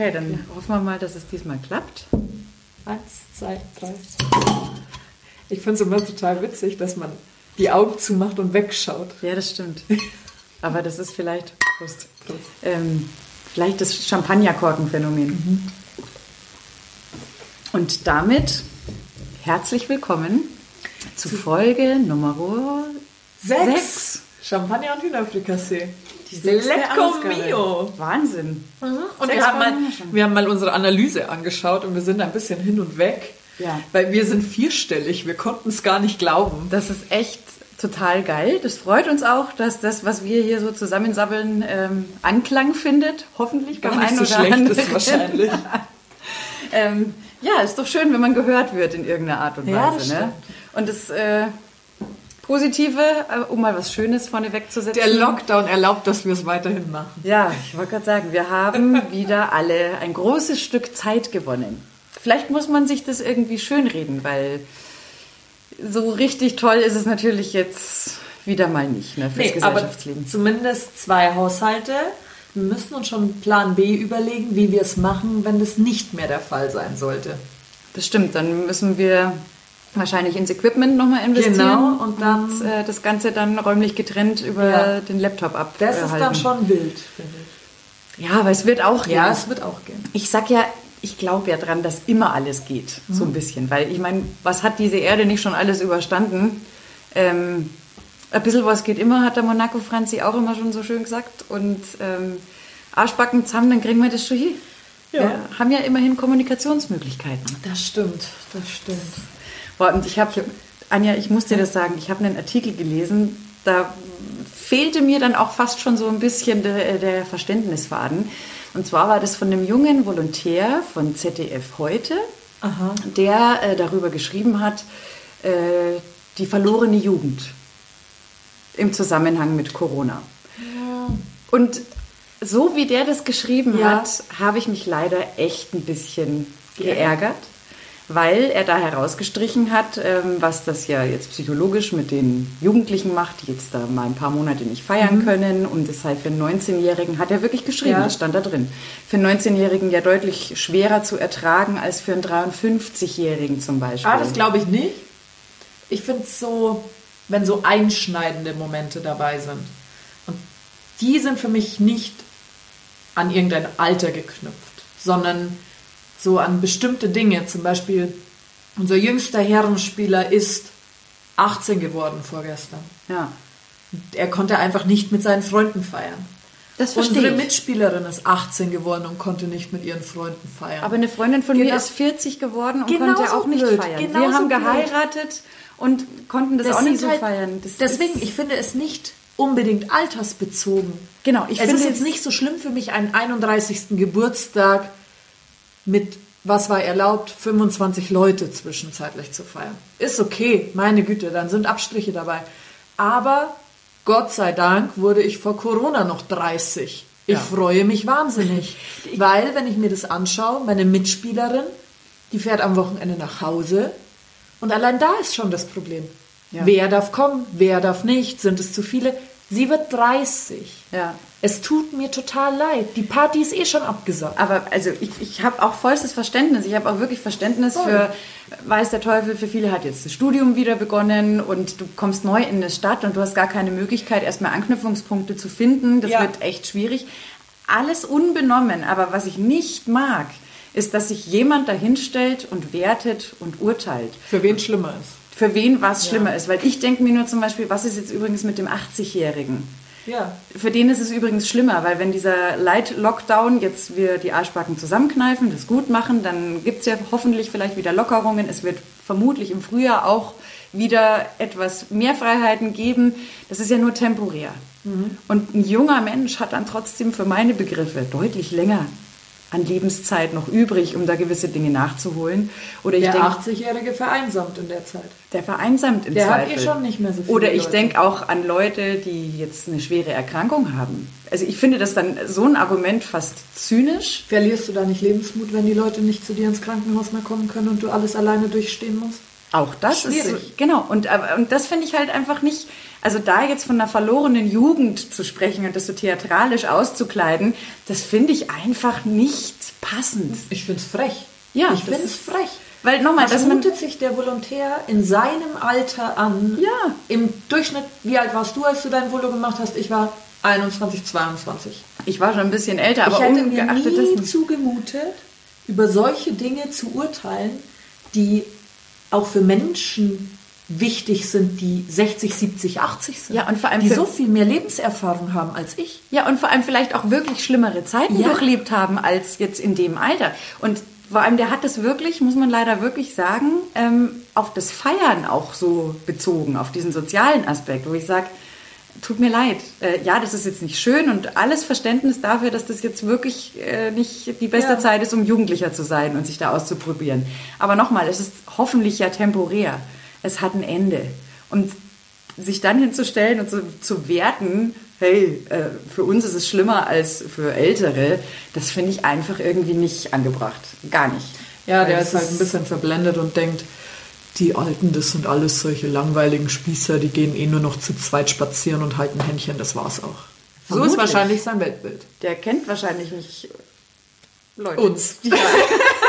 Okay, dann hoffen wir mal, dass es diesmal klappt. Eins, zwei, drei. Ich finde es immer total witzig, dass man die Augen zumacht und wegschaut. Ja, das stimmt. Aber das ist vielleicht, Prost, ähm, vielleicht das Champagnerkorkenphänomen. Mhm. Und damit herzlich willkommen zu Folge Nummer 6. Champagner und Hühnerfrikassee. Die sechste Lecco Ausgabe. mio. Wahnsinn. Und Sechs wir haben, mal, wir haben mal unsere Analyse angeschaut und wir sind ein bisschen hin und weg. Ja. Weil wir sind vierstellig, wir konnten es gar nicht glauben. Das ist echt total geil. Das freut uns auch, dass das, was wir hier so zusammensabbeln, ähm, Anklang findet. Hoffentlich Gar beim einen so oder schlecht anderen. ist wahrscheinlich. ähm, ja, ist doch schön, wenn man gehört wird in irgendeiner Art und Weise. Ja, das ne? Und das äh, Positive, äh, um mal was Schönes vorne wegzusetzen. Der Lockdown erlaubt, dass wir es weiterhin machen. Ja, ich wollte gerade sagen, wir haben wieder alle ein großes Stück Zeit gewonnen. Vielleicht muss man sich das irgendwie schönreden, weil so richtig toll ist es natürlich jetzt wieder mal nicht ne, fürs Nee, aber Gesellschaftsleben. zumindest zwei Haushalte. Wir müssen uns schon Plan B überlegen, wie wir es machen, wenn das nicht mehr der Fall sein sollte. Das stimmt, dann müssen wir wahrscheinlich ins Equipment nochmal investieren. Genau, und dann- und, äh, das Ganze dann räumlich getrennt über Ja. den Laptop ab. Das ist dann schon wild, finde ich. Ja, aber es wird auch Ja, gehen. es wird auch gehen. Ich sag ja, ich glaube ja dran, dass immer alles geht, so Mhm. ein bisschen. Weil ich meine, was hat diese Erde nicht schon alles überstanden? Ähm, ein bisschen was geht immer, hat der Monaco Franzi auch immer schon so schön gesagt. Und ähm, Arschbacken zusammen, dann kriegen wir das schon hin. Ja. Wir haben ja immerhin Kommunikationsmöglichkeiten. Das stimmt, das stimmt. Boah, und ich habe, Anja, ich muss dir das sagen, ich habe einen Artikel gelesen, da fehlte mir dann auch fast schon so ein bisschen der, der Verständnisfaden. Und zwar war das von einem jungen Volontär von ZDF heute, Aha. der äh, darüber geschrieben hat, äh, die verlorene Jugend im Zusammenhang mit Corona. Und so wie der das geschrieben Ja. hat, habe ich mich leider echt ein bisschen geärgert, weil er da herausgestrichen hat, ähm, was das ja jetzt psychologisch mit den Jugendlichen macht, die jetzt da mal ein paar Monate nicht feiern können. Und das sei für einen 19-Jährigen, hat er wirklich geschrieben, Ja. das stand da drin, für einen 19-Jährigen ja deutlich schwerer zu ertragen als für einen 53-Jährigen zum Beispiel. Ah, das glaube ich nicht. Ich finde es so, wenn so einschneidende Momente dabei sind. Und die sind für mich nicht an irgendein Alter geknüpft, sondern so an bestimmte Dinge. Zum Beispiel, unser jüngster Herrenspieler ist 18 geworden vorgestern. ja, Er konnte einfach nicht mit seinen Freunden feiern. das verstehe Unsere ich. Mitspielerin ist 18 geworden und konnte nicht mit ihren Freunden feiern. Aber eine Freundin von mir Genau. ist 40 geworden und Genauso konnte auch nicht blöd, feiern. Wir genauso haben blöd. geheiratet und konnten das, auch sind nicht so halt- feiern. Das deswegen, ich finde es nicht unbedingt altersbezogen. Genau, ich es finde ist jetzt es- nicht so schlimm für mich, einen 31. Geburtstag mit, was war erlaubt, 25 Leute zwischenzeitlich zu feiern. Ist okay, meine Güte, dann sind Abstriche dabei. Aber Gott sei Dank wurde ich vor Corona noch 30. Ich Ja. freue mich wahnsinnig, weil, wenn ich mir das anschaue, meine Mitspielerin, die fährt am Wochenende nach Hause und allein da ist schon das Problem. Ja. Wer darf kommen, wer darf nicht, sind es zu viele? Sie wird 30. Ja. Es tut mir total leid. Die Party ist eh schon abgesagt. Aber also ich, ich habe auch vollstes Verständnis. Ich habe auch wirklich Verständnis Voll. für, weiß der Teufel, für viele hat jetzt das Studium wieder begonnen und du kommst neu in eine Stadt und du hast gar keine Möglichkeit, erstmal Anknüpfungspunkte zu finden. Das Ja. wird echt schwierig. Alles unbenommen. Aber was ich nicht mag, ist, dass sich jemand dahinstellt und wertet und urteilt. Für wen schlimmer ist. Für wen was schlimmer ist. Weil ich denke mir nur zum Beispiel, was ist jetzt übrigens mit dem 80-Jährigen? Ja. Für den ist es übrigens schlimmer, weil wenn dieser Light-Lockdown jetzt wir die Arschbacken zusammenkneifen, das gut machen, dann gibt es ja hoffentlich vielleicht wieder Lockerungen. Es wird vermutlich im Frühjahr auch wieder etwas mehr Freiheiten geben. Das ist ja nur temporär. Und ein junger Mensch hat dann trotzdem für meine Begriffe deutlich länger an Lebenszeit noch übrig, um da gewisse Dinge nachzuholen. Oder ich Der denke, 80-Jährige vereinsamt in der Zeit. der vereinsamt im Der hat Zweifel. eh schon nicht mehr so viele Oder ich denke auch an Leute, die jetzt eine schwere Erkrankung haben. Also ich finde das dann so ein Argument fast zynisch. Verlierst du da nicht Lebensmut, wenn die Leute nicht zu dir ins Krankenhaus mehr kommen können und du alles alleine durchstehen musst? Auch das Schwierig. ist genau und und das finde ich halt einfach nicht. Also da jetzt von einer verlorenen Jugend zu sprechen und das so theatralisch auszukleiden, das finde ich einfach nicht passend. Ich finde es frech. Ja, ich das finde es frech. Weil nochmal, man mutet sich der Volontär in seinem Alter an? Ja. Im Durchschnitt, wie alt warst du, als du dein Volo gemacht hast? Ich war 21, 22. ich war schon ein bisschen älter, aber ich hätte mir nie dessen. zugemutet, über solche Dinge zu urteilen, die auch für Menschen wichtig sind, die 60, 70, 80 sind. Ja, und vor allem die so viel mehr Lebenserfahrung haben als ich. Ja, und vor allem vielleicht auch wirklich schlimmere Zeiten Ja. durchlebt haben als jetzt in dem Alter. Und vor allem, der hat das wirklich, muss man leider wirklich sagen, ähm, auf das Feiern auch so bezogen, auf diesen sozialen Aspekt, wo ich sage, tut mir leid. Äh, ja, das ist jetzt nicht schön und alles Verständnis dafür, dass das jetzt wirklich äh, nicht die beste Ja. Zeit ist, um Jugendlicher zu sein und sich da auszuprobieren. Aber nochmal, es ist hoffentlich ja temporär. Es hat ein Ende. Und sich dann hinzustellen und so, zu werten, hey, äh, für uns ist es schlimmer als für Ältere, das finde ich einfach irgendwie nicht angebracht. Gar nicht. Ja, der das ist halt ein bisschen verblendet und denkt, die Alten, das sind alles solche langweiligen Spießer, die gehen eh nur noch zu zweit spazieren und halten Händchen, das war's auch. So ist Vermutlich. wahrscheinlich sein Weltbild. Der kennt wahrscheinlich nicht Leute. Uns. Ja.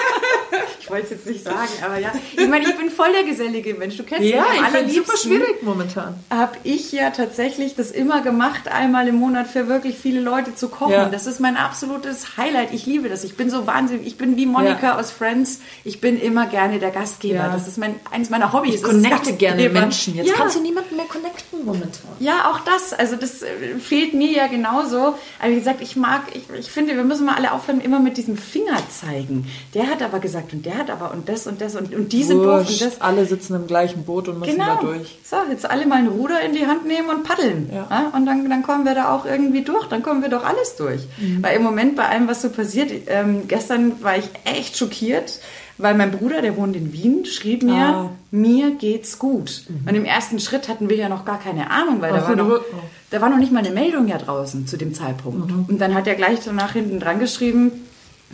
Ich wollte es jetzt nicht sagen, aber ja. Ich meine, ich bin voll der gesellige Mensch. Du kennst Ja, mich am allerliebsten. super schwierig momentan. habe ich ja tatsächlich das immer gemacht, einmal im Monat für wirklich viele Leute zu kochen. Ja. Das ist mein absolutes Highlight. Ich liebe das. Ich bin so wahnsinnig. Ich bin wie Monika Ja. aus Friends. Ich bin immer gerne der Gastgeber. Ja. Das ist mein, eines meiner Hobbys. Ich connecte gerne. Menschen. Jetzt ja. kannst du niemanden mehr connecten momentan. Ja, auch das. Also das äh, fehlt mir ja genauso. Aber wie gesagt, ich mag, ich, ich finde, wir müssen mal alle aufhören, immer mit diesem Finger zeigen. Der hat aber gesagt und der hat aber und das und das und, und die sind doof und das. Alle sitzen im gleichen Boot und müssen Genau. da durch. So, jetzt alle mal ein Ruder in die Hand nehmen und paddeln. Ja. Und dann, dann kommen wir da auch irgendwie durch. Dann kommen wir doch alles durch. Mhm. Weil im Moment bei allem, was so passiert, ähm, gestern war ich echt schockiert, weil mein Bruder, der wohnt in Wien, schrieb mir, Ah. mir geht's gut. Und im ersten Schritt hatten wir ja noch gar keine Ahnung, weil da Ach, war, noch, da war noch nicht mal eine Meldung ja draußen zu dem Zeitpunkt. Mhm. Und dann hat er gleich danach hinten dran geschrieben,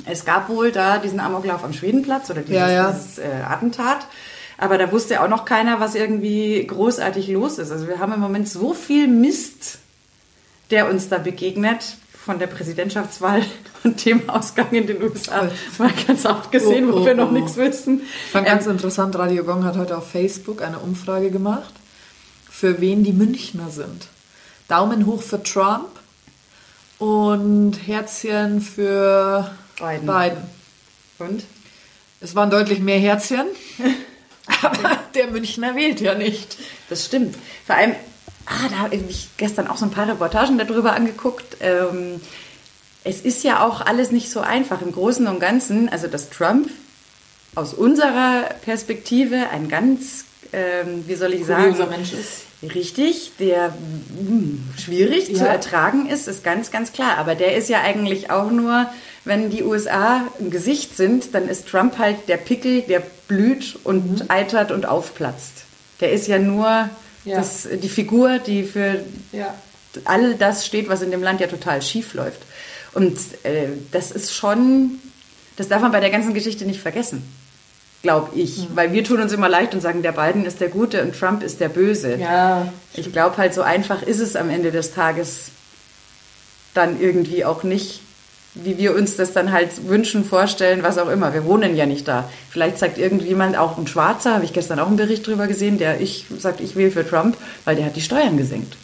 es gab wohl da diesen Amoklauf am Schwedenplatz oder dieses, Ja, ja. dieses äh, Attentat. Aber da wusste auch noch keiner, was irgendwie großartig los ist. Also wir haben im Moment so viel Mist, der uns da begegnet, von der Präsidentschaftswahl und dem Ausgang in den USA. Mal ganz abgesehen, Oh, wo wir oh, noch oh. nichts wissen. Ich fand ganz interessant, Radio Gong hat heute auf Facebook eine Umfrage gemacht, für wen die Münchner sind. Daumen hoch für Trump und Herzchen für Biden. Biden. Und? Es waren deutlich mehr Herzchen, aber der Münchner wählt ja nicht. Das stimmt. Vor allem, ah, da habe ich gestern auch so ein paar Reportagen darüber angeguckt. Ähm, es ist ja auch alles nicht so einfach. Im Großen und Ganzen, also dass Trump aus unserer Perspektive ein ganz, ähm, wie soll ich Kurioser sagen, Mensch ist. Richtig, der mm, schwierig zu Ja. ertragen ist, ist ganz, ganz klar. Aber der ist ja eigentlich auch nur, wenn die USA im Gesicht sind, dann ist Trump halt der Pickel, der blüht und eitert und aufplatzt. Der ist ja nur Ja. Das, die Figur, die für Ja. all das steht, was in dem Land ja total schief läuft. Und äh, das ist schon, das darf man bei der ganzen Geschichte nicht vergessen, glaube ich. Hm. Weil wir tun uns immer leicht und sagen, der Biden ist der Gute und Trump ist der Böse. Ja. Ich glaube halt, so einfach ist es am Ende des Tages dann irgendwie auch nicht, wie wir uns das dann halt wünschen, vorstellen, was auch immer. Wir wohnen ja nicht da. Vielleicht sagt irgendjemand, auch ein Schwarzer, habe ich gestern auch einen Bericht drüber gesehen, der ich sagt, ich wähle für Trump, weil der hat die Steuern gesenkt.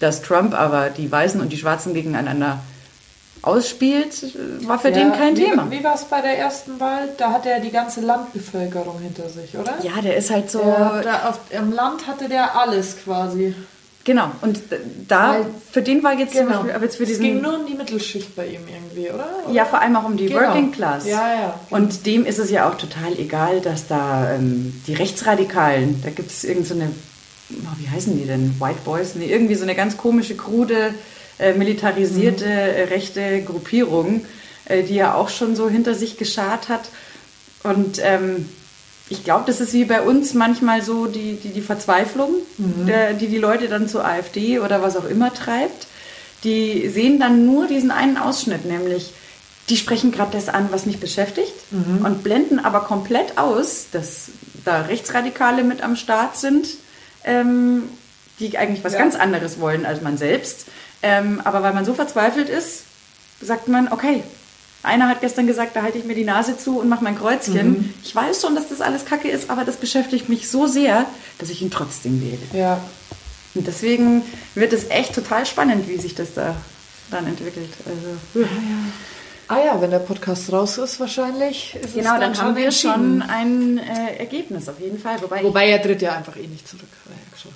Dass Trump aber die Weißen und die Schwarzen gegeneinander ausspielt, war für den kein wie, Thema. Wie war es bei der ersten Wahl? Da hatte er die ganze Landbevölkerung hinter sich, oder? Ja, der ist halt so. Der, da auf, Im Land hatte der alles quasi. Genau. Und da, Weil- für den war jetzt zum Beispiel, aber jetzt für es diesen. ging nur um die Mittelschicht bei ihm irgendwie, oder? oder? Ja, vor allem auch um die Genau. Working Class. Ja, ja. Und dem ist es ja auch total egal, dass da ähm, die Rechtsradikalen, da gibt es irgend so eine, oh, wie heißen die denn? White Boys? Nee, irgendwie so eine ganz komische, krude, äh, militarisierte Mhm. äh, rechte Gruppierung, äh, die ja auch schon so hinter sich geschart hat. Und ähm, ich glaube, das ist wie bei uns manchmal so die, die, die Verzweiflung, Mhm. der, die die Leute dann zur AfD oder was auch immer treibt. Die sehen dann nur diesen einen Ausschnitt, nämlich die sprechen gerade das an, was mich beschäftigt Mhm. und blenden aber komplett aus, dass da Rechtsradikale mit am Start sind, ähm, die eigentlich was Ja. ganz anderes wollen als man selbst. Ähm, aber weil man so verzweifelt ist, sagt man, okay, Einer hat gestern gesagt, da halte ich mir die Nase zu und mache mein Kreuzchen. Mhm. Ich weiß schon, dass das alles Kacke ist, aber das beschäftigt mich so sehr, dass ich ihn trotzdem wähle. Ja. Und deswegen wird es echt total spannend, wie sich das da dann entwickelt. Also, ja, ja. Ah ja, wenn der Podcast raus ist, wahrscheinlich. Ist genau, dann, dann haben wir schon ein äh, Ergebnis auf jeden Fall. Wobei, Wobei er tritt ja einfach eh nicht zurück, er schon.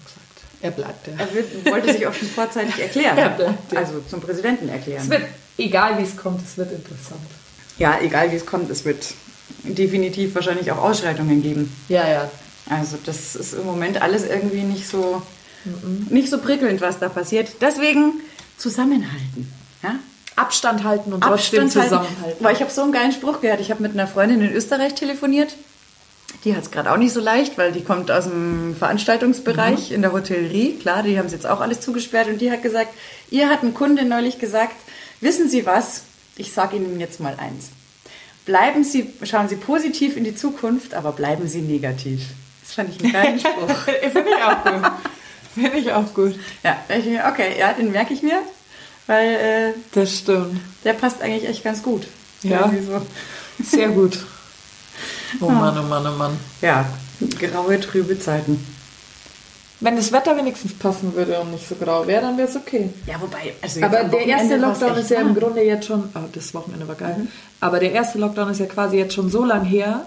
Er bleibt ja. Er wird, wollte sich auch schon vorzeitig erklären. er bleibt, ja. Also zum Präsidenten erklären. Es wird, egal wie es kommt, es wird interessant. Ja, egal wie es kommt, es wird definitiv wahrscheinlich auch Ausschreitungen geben. Ja, ja. Also das ist im Moment alles irgendwie nicht so, mhm. nicht so prickelnd, was da passiert. Deswegen zusammenhalten. Ja? Abstand halten und trotzdem zusammenhalten. Weil ich habe so einen geilen Spruch gehört. Ich habe mit einer Freundin in Österreich telefoniert. Die hat es gerade auch nicht so leicht, weil die kommt aus dem Veranstaltungsbereich mhm. in der Hotellerie. Klar, die haben es jetzt auch alles zugesperrt. Und die hat gesagt, ihr hat ein Kunde neulich gesagt, wissen Sie was? Ich sage Ihnen jetzt mal eins. Bleiben Sie, schauen Sie positiv in die Zukunft, aber bleiben Sie negativ. Das fand ich einen geilen Spruch. Finde ich auch gut. Finde ich auch gut. Ja, okay, ja, den merke ich mir. Weil äh, das stimmt. Der passt eigentlich echt ganz gut. Ja. So. Sehr gut. Oh Mann, oh Mann, oh Mann. Ja, graue, trübe Zeiten. Wenn das Wetter wenigstens passen würde und nicht so grau wäre, dann wäre es okay. Ja, wobei, also Aber der erste Lockdown ist ja im Grunde jetzt schon, oh, das Wochenende war geil, mhm. aber der erste Lockdown ist ja quasi jetzt schon so lang her,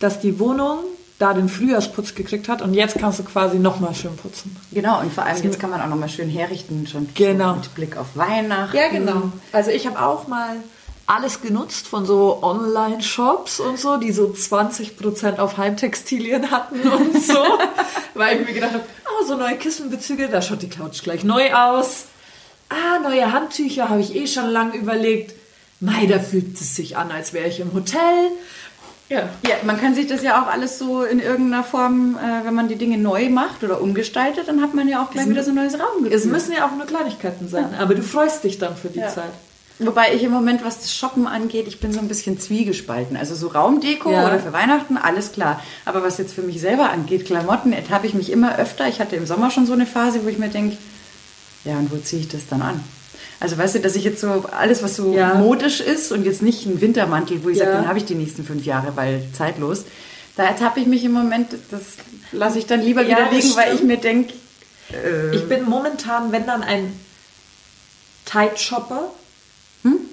dass die Wohnung da den Frühjahrsputz gekriegt hat und jetzt kannst du quasi nochmal schön putzen. Genau, und vor allem jetzt kann man auch nochmal schön herrichten, schon genau. mit Blick auf Weihnachten. Ja, genau. Also ich habe auch mal alles genutzt von so Online-Shops und so, die so 20% auf Heimtextilien hatten und so, weil ich mir gedacht habe, oh, so neue Kissenbezüge, da schaut die Couch gleich neu aus. Ah, neue Handtücher habe ich eh schon lange überlegt. Mei, da fühlt es sich an, als wäre ich im Hotel. Ja. ja, man kann sich das ja auch alles so in irgendeiner Form, äh, wenn man die Dinge neu macht oder umgestaltet, dann hat man ja auch gleich es wieder so ein neues Raumgefühl. Es müssen ja auch nur Kleinigkeiten sein, ja. aber du freust dich dann für die ja. Zeit. Wobei ich im Moment, was das Shoppen angeht, ich bin so ein bisschen zwiegespalten. Also so Raumdeko ja. oder für Weihnachten, alles klar. Aber was jetzt für mich selber angeht, Klamotten, habe ich mich immer öfter. Ich hatte im Sommer schon so eine Phase, wo ich mir denke, ja, und wo ziehe ich das dann an? Also weißt du, dass ich jetzt so alles, was so ja. modisch ist und jetzt nicht ein Wintermantel, wo ich ja. sage, den habe ich die nächsten fünf Jahre, weil zeitlos. Da ertappe ich mich im Moment, das lasse ich dann lieber ja, wieder liegen, weil ich mir denke. Äh, ich bin momentan, wenn dann ein Tight-Shopper?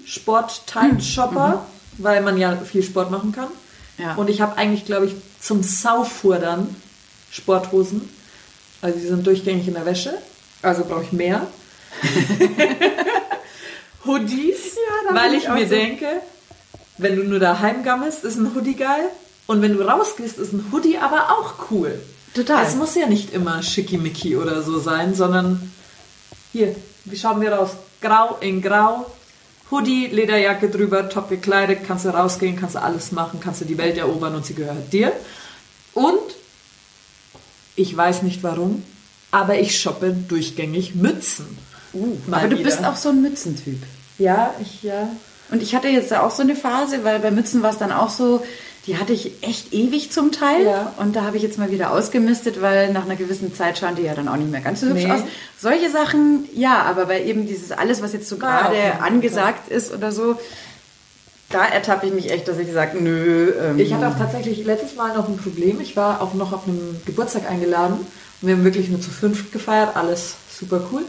Sport-Tight-Shopper, hm. mhm. weil man ja viel Sport machen kann. Ja. Und ich habe eigentlich, glaube ich, zum Saufur dann Sporthosen. Also die sind durchgängig in der Wäsche. Also brauche ich mehr. Hoodies, ja, weil ich, ich mir so denke, wenn du nur daheim gammelst, ist ein Hoodie geil. Und wenn du rausgehst, ist ein Hoodie aber auch cool. Total. Es muss ja nicht immer schickimicki oder so sein, sondern hier, wie schauen wir raus? Grau in Grau, Hoodie, Lederjacke drüber, top gekleidet, kannst du rausgehen, kannst du alles machen, kannst du die Welt erobern und sie gehört dir. Und ich weiß nicht warum, aber ich shoppe durchgängig Mützen. Uh, aber du wieder. bist auch so ein Mützentyp. Ja, ich, ja. Und ich hatte jetzt auch so eine Phase, weil bei Mützen war es dann auch so, die hatte ich echt ewig zum Teil. Ja. Und da habe ich jetzt mal wieder ausgemistet, weil nach einer gewissen Zeit schauen die ja dann auch nicht mehr ganz so hübsch nee. aus. Solche Sachen, ja, aber bei eben dieses alles, was jetzt so ah, gerade okay. angesagt ist oder so, da ertappe ich mich echt, dass ich sage, nö. Ähm. Ich hatte auch tatsächlich letztes Mal noch ein Problem. Ich war auch noch auf einem Geburtstag eingeladen und wir haben wirklich nur zu fünf gefeiert. Alles super cool.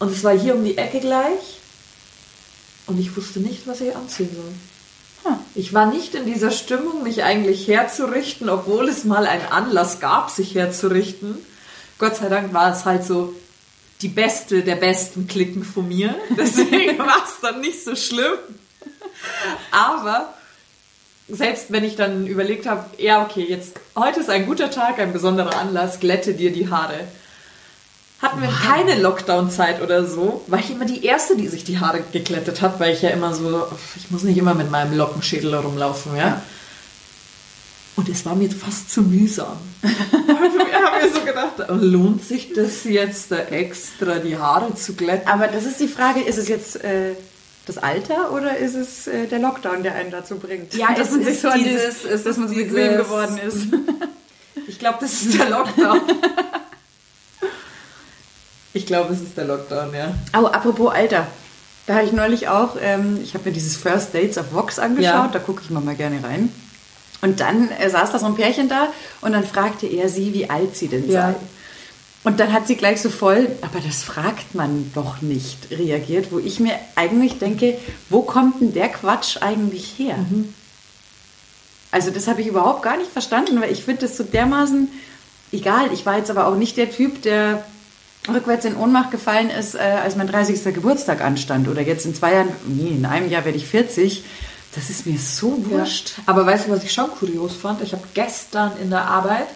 Und es war hier um die Ecke gleich. Und ich wusste nicht, was ich anziehen soll. Ich war nicht in dieser Stimmung, mich eigentlich herzurichten, obwohl es mal einen Anlass gab, sich herzurichten. Gott sei Dank war es halt so die beste der besten Klicken von mir. Deswegen war es dann nicht so schlimm. Aber selbst wenn ich dann überlegt habe, ja, okay, jetzt heute ist ein guter Tag, ein besonderer Anlass, glätte dir die Haare hatten wir keine Lockdown-Zeit oder so, war ich immer die Erste, die sich die Haare geklettet hat, weil ich ja immer so, ich muss nicht immer mit meinem Lockenschädel rumlaufen, ja. Und es war mir fast zu mühsam. ich habe mir so gedacht, lohnt sich das jetzt, extra die Haare zu glätten? Aber das ist die Frage, ist es jetzt äh, das Alter oder ist es äh, der Lockdown, der einen dazu bringt? Ja, dass man sich so dieses, ist, dass man so bequem geworden ist. ich glaube, das ist der Lockdown. Ich glaube, es ist der Lockdown, ja. Oh, apropos Alter. Da habe ich neulich auch, ähm, ich habe mir dieses First Dates auf Vox angeschaut, Ja. da gucke ich mal, mal gerne rein. Und dann äh, saß da so ein Pärchen da und dann fragte er sie, wie alt sie denn Ja. sei. Und dann hat sie gleich so voll, aber das fragt man doch nicht, reagiert, wo ich mir eigentlich denke, wo kommt denn der Quatsch eigentlich her? Also das habe ich überhaupt gar nicht verstanden, weil ich finde das so dermaßen egal. Ich war jetzt aber auch nicht der Typ, der rückwärts in Ohnmacht gefallen ist, äh, als mein 30. Geburtstag anstand. Oder jetzt in zwei Jahren, nee, in einem Jahr werde ich 40. Das ist mir so wurscht. Aber weißt du, was ich schon kurios fand? Ich habe gestern in der Arbeit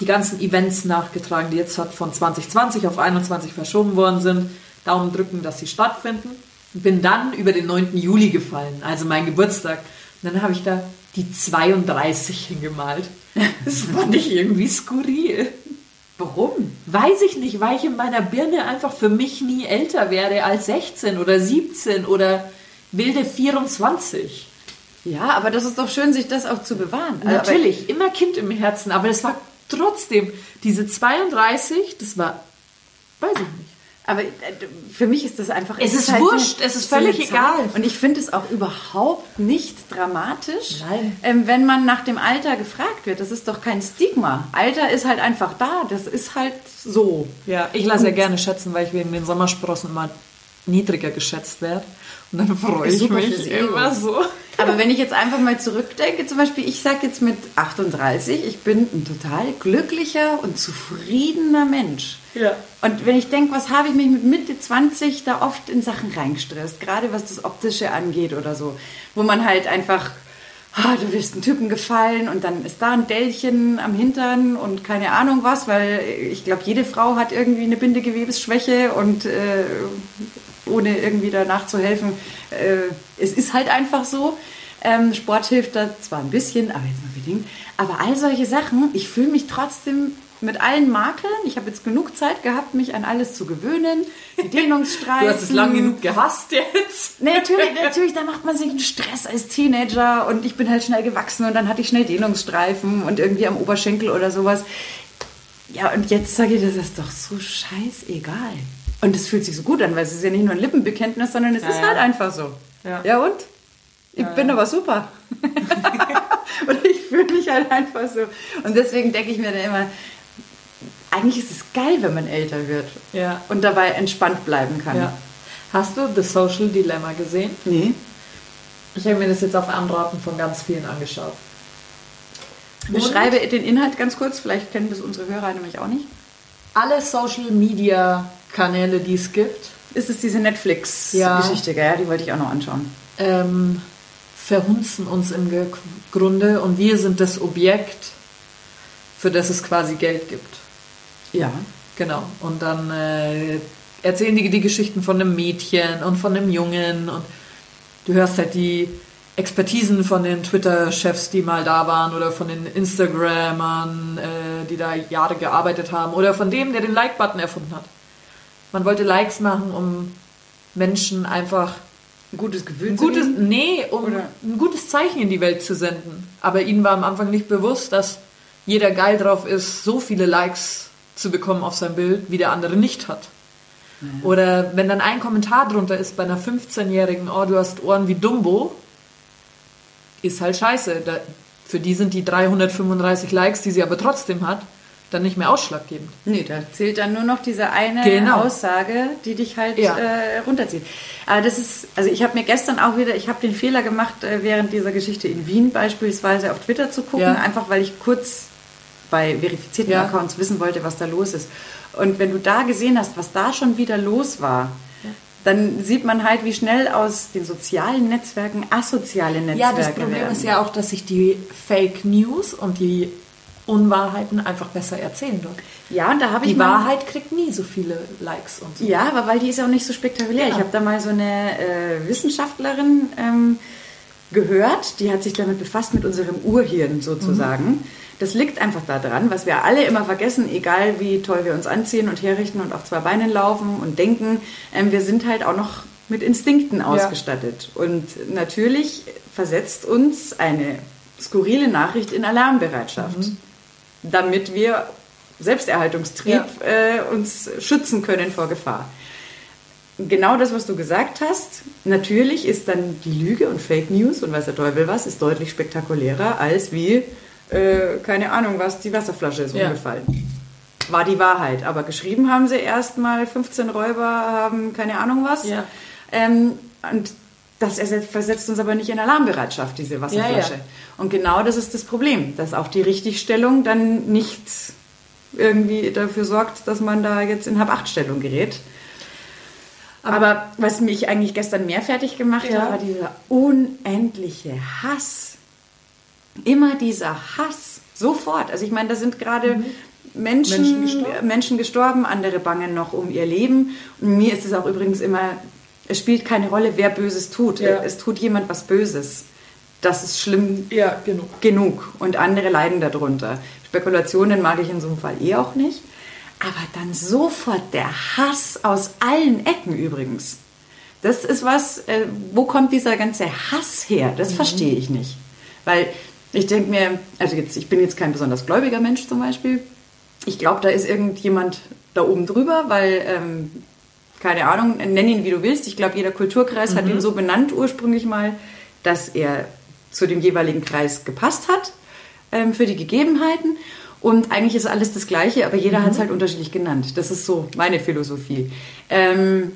die ganzen Events nachgetragen, die jetzt halt von 2020 auf 21 verschoben worden sind. Daumen drücken, dass sie stattfinden. Bin dann über den 9. Juli gefallen, also mein Geburtstag. Und dann habe ich da die 32 hingemalt. Das fand ich irgendwie skurril. Warum? Weiß ich nicht, weil ich in meiner Birne einfach für mich nie älter werde als 16 oder 17 oder wilde 24. Ja, aber das ist doch schön, sich das auch zu bewahren. Natürlich, immer Kind im Herzen, aber das war trotzdem, diese 32, das war, weiß ich nicht. Aber äh, für mich ist das einfach. Es ist halt wurscht, es ist völlig egal. Und ich finde es auch überhaupt nicht dramatisch. Ähm, wenn man nach dem Alter gefragt wird. Das ist doch kein Stigma. Alter ist halt einfach da. Das ist halt so. Ja, ich lasse ja gerne schätzen, weil ich wegen den Sommersprossen immer niedriger geschätzt werde. Und dann freue ich mich immer so. Aber wenn ich jetzt einfach mal zurückdenke, zum Beispiel, ich sage jetzt mit 38, ich bin ein total glücklicher und zufriedener Mensch. Ja. Und wenn ich denke, was habe ich mich mit Mitte 20 da oft in Sachen reingestresst, gerade was das Optische angeht oder so, wo man halt einfach, ah, du willst einen Typen gefallen und dann ist da ein Dellchen am Hintern und keine Ahnung was, weil ich glaube, jede Frau hat irgendwie eine Bindegewebsschwäche und äh, ohne irgendwie danach zu helfen, äh, es ist halt einfach so. Ähm, Sport hilft da zwar ein bisschen, aber jetzt mal bedingt. Aber all solche Sachen, ich fühle mich trotzdem mit allen Makeln. Ich habe jetzt genug Zeit gehabt, mich an alles zu gewöhnen. Die Dehnungsstreifen. Du hast es lang genug gehasst jetzt. Nee, natürlich, natürlich, da macht man sich einen Stress als Teenager und ich bin halt schnell gewachsen und dann hatte ich schnell Dehnungsstreifen und irgendwie am Oberschenkel oder sowas. Ja, und jetzt sage ich, das ist doch so scheißegal. Und es fühlt sich so gut an, weil es ist ja nicht nur ein Lippenbekenntnis, sondern es Ja, ist ja. halt einfach so. Ja. und? Ich bin aber super. und ich fühle mich halt einfach so. Und deswegen denke ich mir dann immer, eigentlich ist es geil, wenn man älter wird Ja. und dabei entspannt bleiben kann. ja. Hast du The Social Dilemma gesehen? Nee. Ich habe mir das jetzt auf Anraten von ganz vielen angeschaut. Beschreibe den Inhalt ganz kurz, vielleicht kennen das unsere Hörer nämlich auch nicht. Alle Social Media Kanäle, die es gibt, Ist es diese Netflix-Geschichte, Ja. ja. die wollte ich auch noch anschauen. ähm, verhunzen uns im Grunde und wir sind das Objekt, für das es quasi Geld gibt. Ja. Genau. Und dann äh, erzählen die die Geschichten von einem Mädchen und von einem Jungen und du hörst halt die Expertisen von den Twitter-Chefs, die mal da waren oder von den Instagrammern, äh, die da Jahre gearbeitet haben oder von dem, der den Like-Button erfunden hat. Man wollte Likes machen, um Menschen einfach Ein gutes Gefühl ein zu gutes, geben? nee, um Oder? ein gutes Zeichen in die Welt zu senden. Aber ihnen war am Anfang nicht bewusst, dass jeder geil drauf ist, so viele Likes zu bekommen auf sein Bild, wie der andere nicht hat. Oder wenn dann ein Kommentar drunter ist bei einer 15-Jährigen, oh, du hast Ohren wie Dumbo, ist halt scheiße. Da, für die sind die 335 Likes, die sie aber trotzdem hat, dann nicht mehr ausschlaggebend. Nee, da zählt dann nur noch diese eine Genau. Aussage, die dich halt Ja. äh, runterzieht. Aber das ist, also ich habe mir gestern auch wieder, ich habe den Fehler gemacht, äh, während dieser Geschichte in Wien beispielsweise auf Twitter zu gucken, Ja. einfach weil ich kurz bei verifizierten Ja. Accounts wissen wollte, was da los ist. Und wenn du da gesehen hast, was da schon wieder los war, dann sieht man halt, wie schnell aus den sozialen Netzwerken asoziale Netzwerke Ja, das Problem werden. ist ja auch, dass sich die Fake News und die Unwahrheiten einfach besser erzählen dort. Ja, und da habe ich Die Wahrheit kriegt nie so viele Likes und so. Ja, aber weil die ist ja auch nicht so spektakulär. Genau. Ich habe da mal so eine äh, Wissenschaftlerin ähm, gehört, die hat sich damit befasst mit unserem Urhirn sozusagen. Das liegt einfach daran, was wir alle immer vergessen, egal wie toll wir uns anziehen und herrichten und auf zwei Beinen laufen und denken, ähm, wir sind halt auch noch mit Instinkten ausgestattet. Und natürlich versetzt uns eine skurrile Nachricht in Alarmbereitschaft, damit wir Selbsterhaltungstrieb Ja. äh, uns schützen können vor Gefahr. genau das, was du gesagt hast. Natürlich ist dann die Lüge und Fake News und weiß der Teufel was, ist deutlich spektakulärer als wie, äh, keine Ahnung was, die Wasserflasche ist Ja. umgefallen. War die Wahrheit. Aber geschrieben haben sie erst mal 15 Räuber haben keine Ahnung was. Ja. Ähm, und das ersetzt, versetzt uns aber nicht in Alarmbereitschaft, diese Wasserflasche. Ja, ja. Und genau das ist das Problem, dass auch die Richtigstellung dann nicht irgendwie dafür sorgt, dass man da jetzt in Hab-Acht-Stellung gerät. Aber was mich eigentlich gestern mehr fertig gemacht Ja. hat, war dieser unendliche Hass. Immer dieser Hass. Sofort. Also ich meine, da sind gerade Menschen, Menschen gestorben. Menschen gestorben, andere bangen noch um ihr Leben. Und mir ist es auch übrigens immer, es spielt keine Rolle, wer Böses tut. Ja. Es tut jemand was Böses. Das ist schlimm Ja, genug. genug und andere leiden darunter. Spekulationen mag ich in so einem Fall eh auch nicht. Aber dann sofort der Hass aus allen Ecken übrigens. Das ist was, äh, wo kommt dieser ganze Hass her? Das verstehe ich nicht. Weil ich denke mir, also jetzt, ich bin jetzt kein besonders gläubiger Mensch zum Beispiel. Ich glaube, da ist irgendjemand da oben drüber, weil, ähm, keine Ahnung, nenn ihn wie du willst. Ich glaube, jeder Kulturkreis hat ihn so benannt ursprünglich mal, dass er zu dem jeweiligen Kreis gepasst hat ähm, für die Gegebenheiten. Und eigentlich ist alles das Gleiche, aber jeder hat es halt unterschiedlich genannt. Das ist so meine Philosophie. Ähm,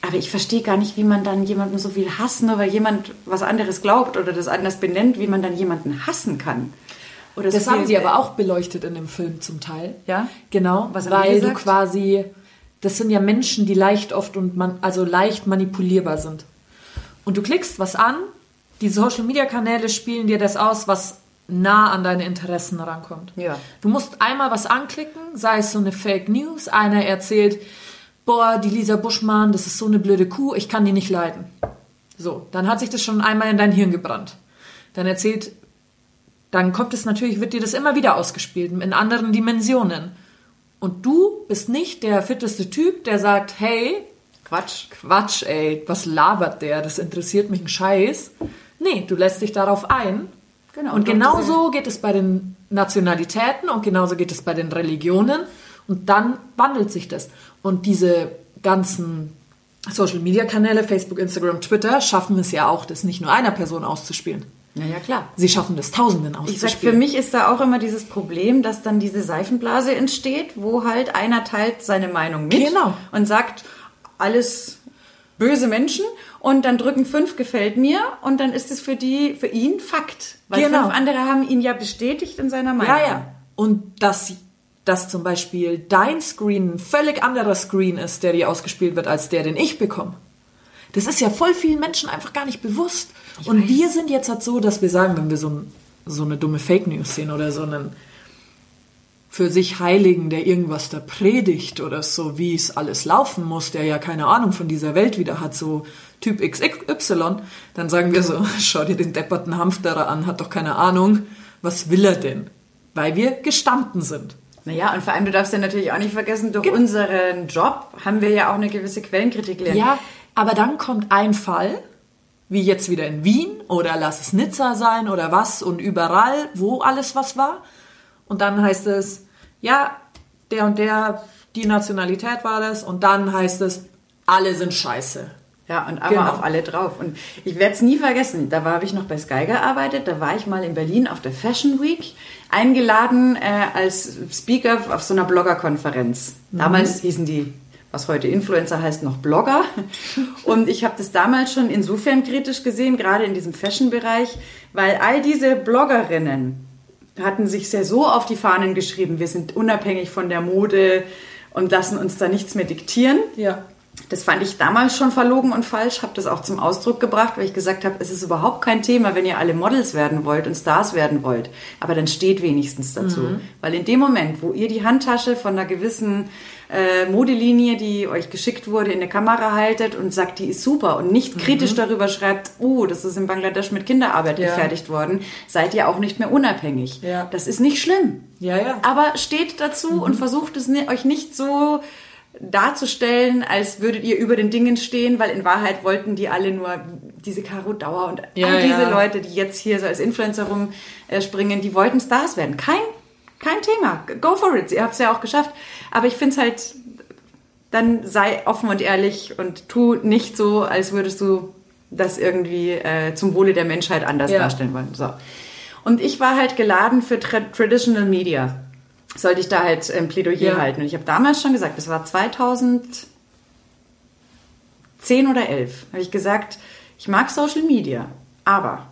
aber ich verstehe gar nicht, wie man dann jemanden so viel hassen, nur weil jemand was anderes glaubt oder das anders benennt, wie man dann jemanden hassen kann. Oder so Das haben viel- sie aber auch beleuchtet in dem Film zum Teil. Ja? Genau, Was haben weil du quasi, das sind ja Menschen, die leicht oft und man, also leicht manipulierbar sind. Und du klickst was an, die Social Media Kanäle spielen dir das aus, was nah an deine Interessen rankommt. Ja. Du musst einmal was anklicken, sei es so eine Fake News, einer erzählt, boah, die Lisa Buschmann, das ist so eine blöde Kuh, ich kann die nicht leiden. So, dann hat sich das schon einmal in dein Hirn gebrannt. Dann erzählt, dann kommt es natürlich, wird dir das immer wieder ausgespielt, in anderen Dimensionen. Und du bist nicht der fitteste Typ, der sagt, hey, Quatsch. Quatsch, ey, was labert der? Das interessiert mich ein Scheiß. Nee, du lässt dich darauf ein. Genau. Und Und genauso geht es bei den Nationalitäten und genauso geht es bei den Religionen. Und dann wandelt sich das. Und diese ganzen Social Media Kanäle, Facebook, Instagram, Twitter, schaffen es ja auch, das nicht nur einer Person auszuspielen. Ja, ja, klar. Sie schaffen das Tausenden Ich sag, für mich ist da auch immer dieses Problem, dass dann diese Seifenblase entsteht, wo halt einer teilt seine Meinung mit Genau. und sagt, alles böse Menschen und dann drücken fünf gefällt mir und dann ist es für die, für ihn Fakt. Weil Genau. fünf andere haben ihn ja bestätigt in seiner Meinung. Ja, ja. Und dass, dass zum Beispiel dein Screen ein völlig anderer Screen ist, der dir ausgespielt wird, als der, den ich bekomme. Das ist ja voll vielen Menschen einfach gar nicht bewusst. Und wir sind jetzt halt so, dass wir sagen, wenn wir so, ein, so eine dumme Fake News sehen oder so einen für sich Heiligen, der irgendwas da predigt oder so, wie es alles laufen muss, der ja keine Ahnung von dieser Welt wieder hat, so Typ XY, dann sagen wir so, schau dir den depperten Hamsterer an, hat doch keine Ahnung, was will er denn? Weil wir gestanden sind. Naja, und vor allem, du darfst ja natürlich auch nicht vergessen, durch Genau. unseren Job haben wir ja auch eine gewisse Quellenkritik lernen. Ja, aber dann kommt ein Fall, wie jetzt wieder in Wien oder lass es Nizza sein oder was und überall, wo alles was war. Und dann heißt es, ja, der und der, die Nationalität war das. Und dann heißt es, alle sind scheiße. Ja, und aber Genau. auf alle drauf. Und ich werde es nie vergessen. Da war, habe ich noch bei Sky gearbeitet. Da war ich mal in Berlin auf der Fashion Week eingeladen äh, als Speaker auf so einer Bloggerkonferenz. Damals hießen die, was heute Influencer heißt, noch Blogger. Und ich habe das damals schon insofern kritisch gesehen, gerade in diesem Fashion-Bereich, weil all diese Bloggerinnen hatten sich sehr so auf die Fahnen geschrieben, wir sind unabhängig von der Mode und lassen uns da nichts mehr diktieren. Ja. Das fand ich damals schon verlogen und falsch, habe das auch zum Ausdruck gebracht, weil ich gesagt habe, es ist überhaupt kein Thema, wenn ihr alle Models werden wollt und Stars werden wollt. Aber dann steht wenigstens dazu. Weil in dem Moment, wo ihr die Handtasche von einer gewissen äh, Modelinie, die euch geschickt wurde, in der Kamera haltet und sagt, die ist super und nicht kritisch darüber schreibt, oh, das ist in Bangladesch mit Kinderarbeit Ja. gefertigt worden, seid ihr auch nicht mehr unabhängig. Ja. Das ist nicht schlimm. Ja, ja. Aber steht dazu und versucht es euch nicht so darzustellen, als würdet ihr über den Dingen stehen, weil in Wahrheit wollten die alle nur diese Caro Dauer und Ja, all diese ja. Leute, die jetzt hier so als Influencer rumspringen, die wollten Stars werden. Kein, kein Thema. Go for it. Ihr habt es ja auch geschafft. Aber ich finde es halt dann sei offen und ehrlich und tu nicht so, als würdest du das irgendwie äh, zum Wohle der Menschheit anders Ja. darstellen wollen. So. Und ich war halt geladen für Tra Traditional Media. Sollte ich da halt ein Plädoyer Ja. halten. Und ich habe damals schon gesagt, das war 2010 oder 11, habe ich gesagt, ich mag Social Media, aber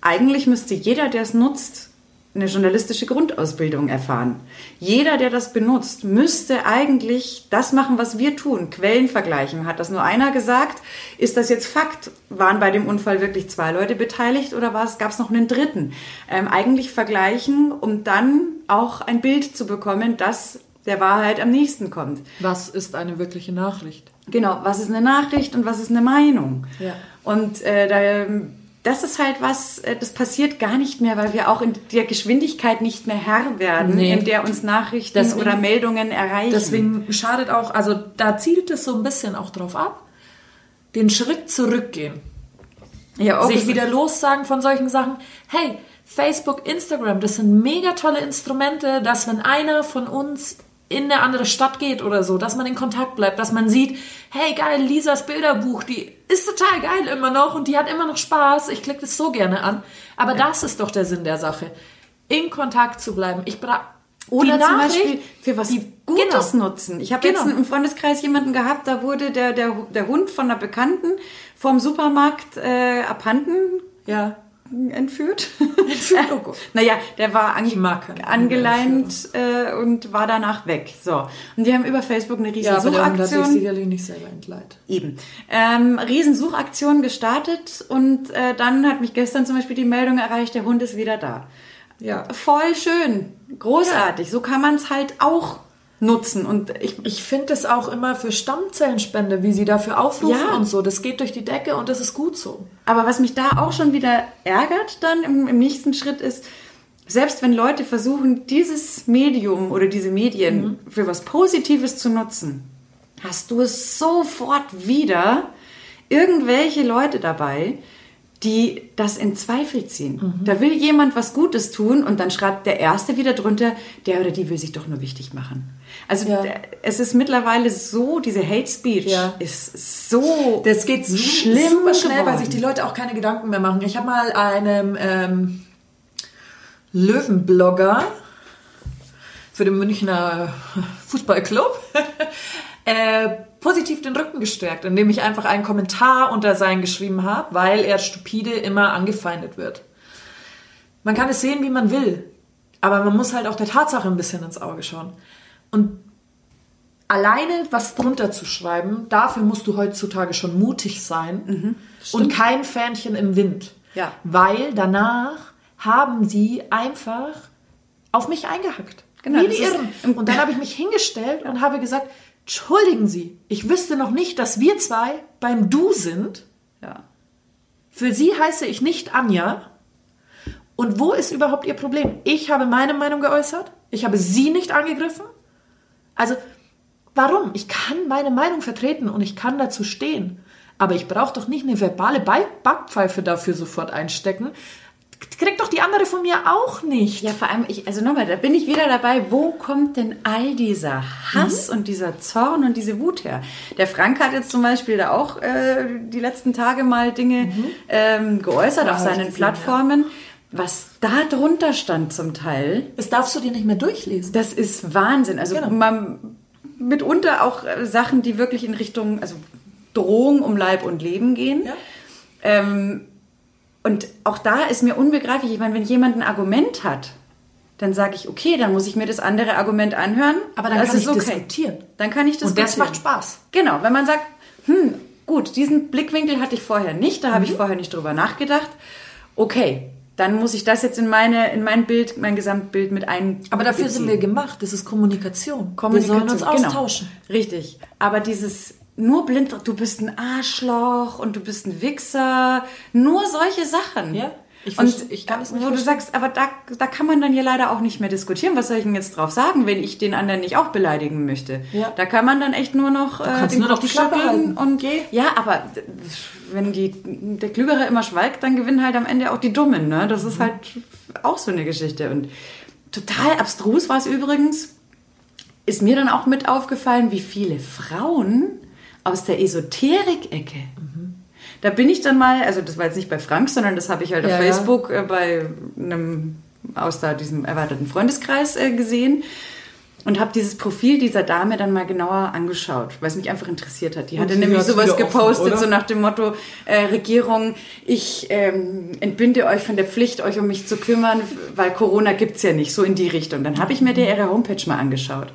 eigentlich müsste jeder, der es nutzt, eine journalistische Grundausbildung erfahren. Jeder, der das benutzt, müsste eigentlich das machen, was wir tun. Quellen vergleichen. Hat das nur einer gesagt? Ist das jetzt Fakt? Waren bei dem Unfall wirklich zwei Leute beteiligt oder gab es noch einen dritten? Ähm, eigentlich vergleichen, um dann auch ein Bild zu bekommen, das der Wahrheit am nächsten kommt. Was ist eine wirkliche Nachricht? Genau, was ist eine Nachricht und was ist eine Meinung? Ja. Und äh, da, das ist halt was, äh, das passiert gar nicht mehr, weil wir auch in der Geschwindigkeit nicht mehr Herr werden, Nee. in der uns Nachrichten Deswegen- oder Meldungen erreichen. Deswegen schadet auch, also da zielt es so ein bisschen auch drauf ab, den Schritt zurückgehen. ja, auch sich wieder lossagen von solchen Sachen. Hey, Facebook, Instagram, das sind mega tolle Instrumente, dass wenn einer von uns in eine andere Stadt geht oder so, dass man in Kontakt bleibt, dass man sieht, hey geil, Lisas Bilderbuch, die ist total geil immer noch und die hat immer noch Spaß, ich klicke das so gerne an. Aber das ist doch der Sinn der Sache, in Kontakt zu bleiben. Ich bra Oder die zum Nachricht- Beispiel für was die- Gutes genau. nutzen. Ich habe Genau. jetzt im Freundeskreis jemanden gehabt, da wurde der, der, der Hund von einer Bekannten vom Supermarkt äh, abhanden Ja. Entführt. Entführt, oh Gott. naja, der war ange angeleint äh, und war danach weg. So. Und die haben über Facebook eine riesen Ja, aber der hat sich Suchaktion. sicherlich nicht selber entleiht. Eben. Ähm, Riesensuchaktion gestartet und äh, dann hat mich gestern zum Beispiel die Meldung erreicht, der Hund ist wieder da. Ja. Voll schön, großartig. So kann man es halt auch nutzen. Und ich, Ich finde das auch immer für Stammzellenspende, wie sie dafür aufrufen Ja. und so. Das geht durch die Decke und das ist gut so. aber was mich da auch schon wieder ärgert dann im, im nächsten Schritt ist, selbst wenn Leute versuchen, dieses Medium oder diese Medien für was Positives zu nutzen, hast du es sofort wieder irgendwelche Leute dabei, die das in Zweifel ziehen. Da will jemand was Gutes tun und dann schreibt der Erste wieder drunter, der oder die will sich doch nur wichtig machen. Also Ja. d- es ist mittlerweile so, diese Hate Speech Ja. ist so Das geht schlimm schlimm super schnell, weil geworden. sich die Leute auch keine Gedanken mehr machen. Ich habe mal einem ähm, Löwenblogger für den Münchner Fußballclub äh, positiv den Rücken gestärkt, indem ich einfach einen Kommentar unter sein geschrieben habe, weil er stupide immer angefeindet wird. Man kann es sehen, wie man will, aber man muss halt auch der Tatsache ein bisschen ins Auge schauen. Und alleine was drunter zu schreiben, dafür musst du heutzutage schon mutig sein und kein Fähnchen im Wind. Ja. Weil danach haben sie einfach auf mich eingehackt. Genau, Wie die Irren. Und dann habe ich mich hingestellt und habe gesagt, entschuldigen Sie, ich wüsste noch nicht, dass wir zwei beim Du sind. ja. Für Sie heiße ich nicht Anja. Und wo ist überhaupt Ihr Problem? Ich habe meine Meinung geäußert. Ich habe Sie nicht angegriffen. Also, warum? Ich kann meine Meinung vertreten und ich kann dazu stehen. Aber ich brauche doch nicht eine verbale Backpfeife dafür sofort einstecken. Kriegt doch die andere von mir auch nicht. Ja, vor allem, ich, also nochmal, da bin ich wieder dabei, wo kommt denn all dieser Hass und dieser Zorn und diese Wut her? Der Frank hat jetzt zum Beispiel da auch äh, die letzten Tage mal Dinge ähm, geäußert Ja, auf seinen gesehen, Plattformen. Was da drunter stand zum Teil, Das darfst du dir nicht mehr durchlesen. das ist Wahnsinn. Also Genau. man, mitunter auch äh, Sachen, die wirklich in Richtung, also Drohung um Leib und Leben gehen. Ja. Ähm, und auch da ist mir unbegreiflich, ich meine, wenn jemand ein Argument hat, dann sage ich, okay, dann muss ich mir das andere Argument anhören. Aber dann das kann ich diskutieren. Dann kann ich Und diskutieren. das macht Spaß. Genau, wenn man sagt, hm, gut, diesen Blickwinkel hatte ich vorher nicht, da habe Mhm. ich vorher nicht drüber nachgedacht. Okay, dann muss ich das jetzt in meine in mein Bild, mein Gesamtbild mit ein. Aber dafür sind wir gemacht. Das ist Kommunikation. Kommunikation, Wir sollen uns genau. austauschen. Richtig. Aber dieses nur blind, du bist ein Arschloch und du bist ein Wichser, nur solche Sachen. Ja, ich und ich kann es nicht Wo du verstehen. sagst, aber da, da kann man dann ja leider auch nicht mehr diskutieren. Was soll ich denn jetzt drauf sagen, wenn ich den anderen nicht auch beleidigen möchte? Ja. Da kann man dann echt nur noch äh, den nur noch die Klappe halten. und Geh. ja, aber wenn die der Klügere immer schweigt, dann gewinnen halt am Ende auch die Dummen. Ne? Das ist halt auch so eine Geschichte und total abstrus war es übrigens ist mir dann auch mit aufgefallen, wie viele Frauen aus der Esoterik-Ecke. Da bin ich dann mal, also das war jetzt nicht bei Frank, sondern das habe ich halt Ja, auf ja. Facebook äh, bei einem aus da diesem erweiterten Freundeskreis äh, gesehen und habe dieses Profil dieser Dame dann mal genauer angeschaut, weil es mich einfach interessiert hat. Die hatte sie nämlich sowas offen, gepostet, oder? so nach dem Motto, äh, Regierung, ich ähm, entbinde euch von der Pflicht, euch um mich zu kümmern, weil Corona gibt's ja nicht, so in die Richtung. Dann habe ich mir der ihre Homepage mal angeschaut.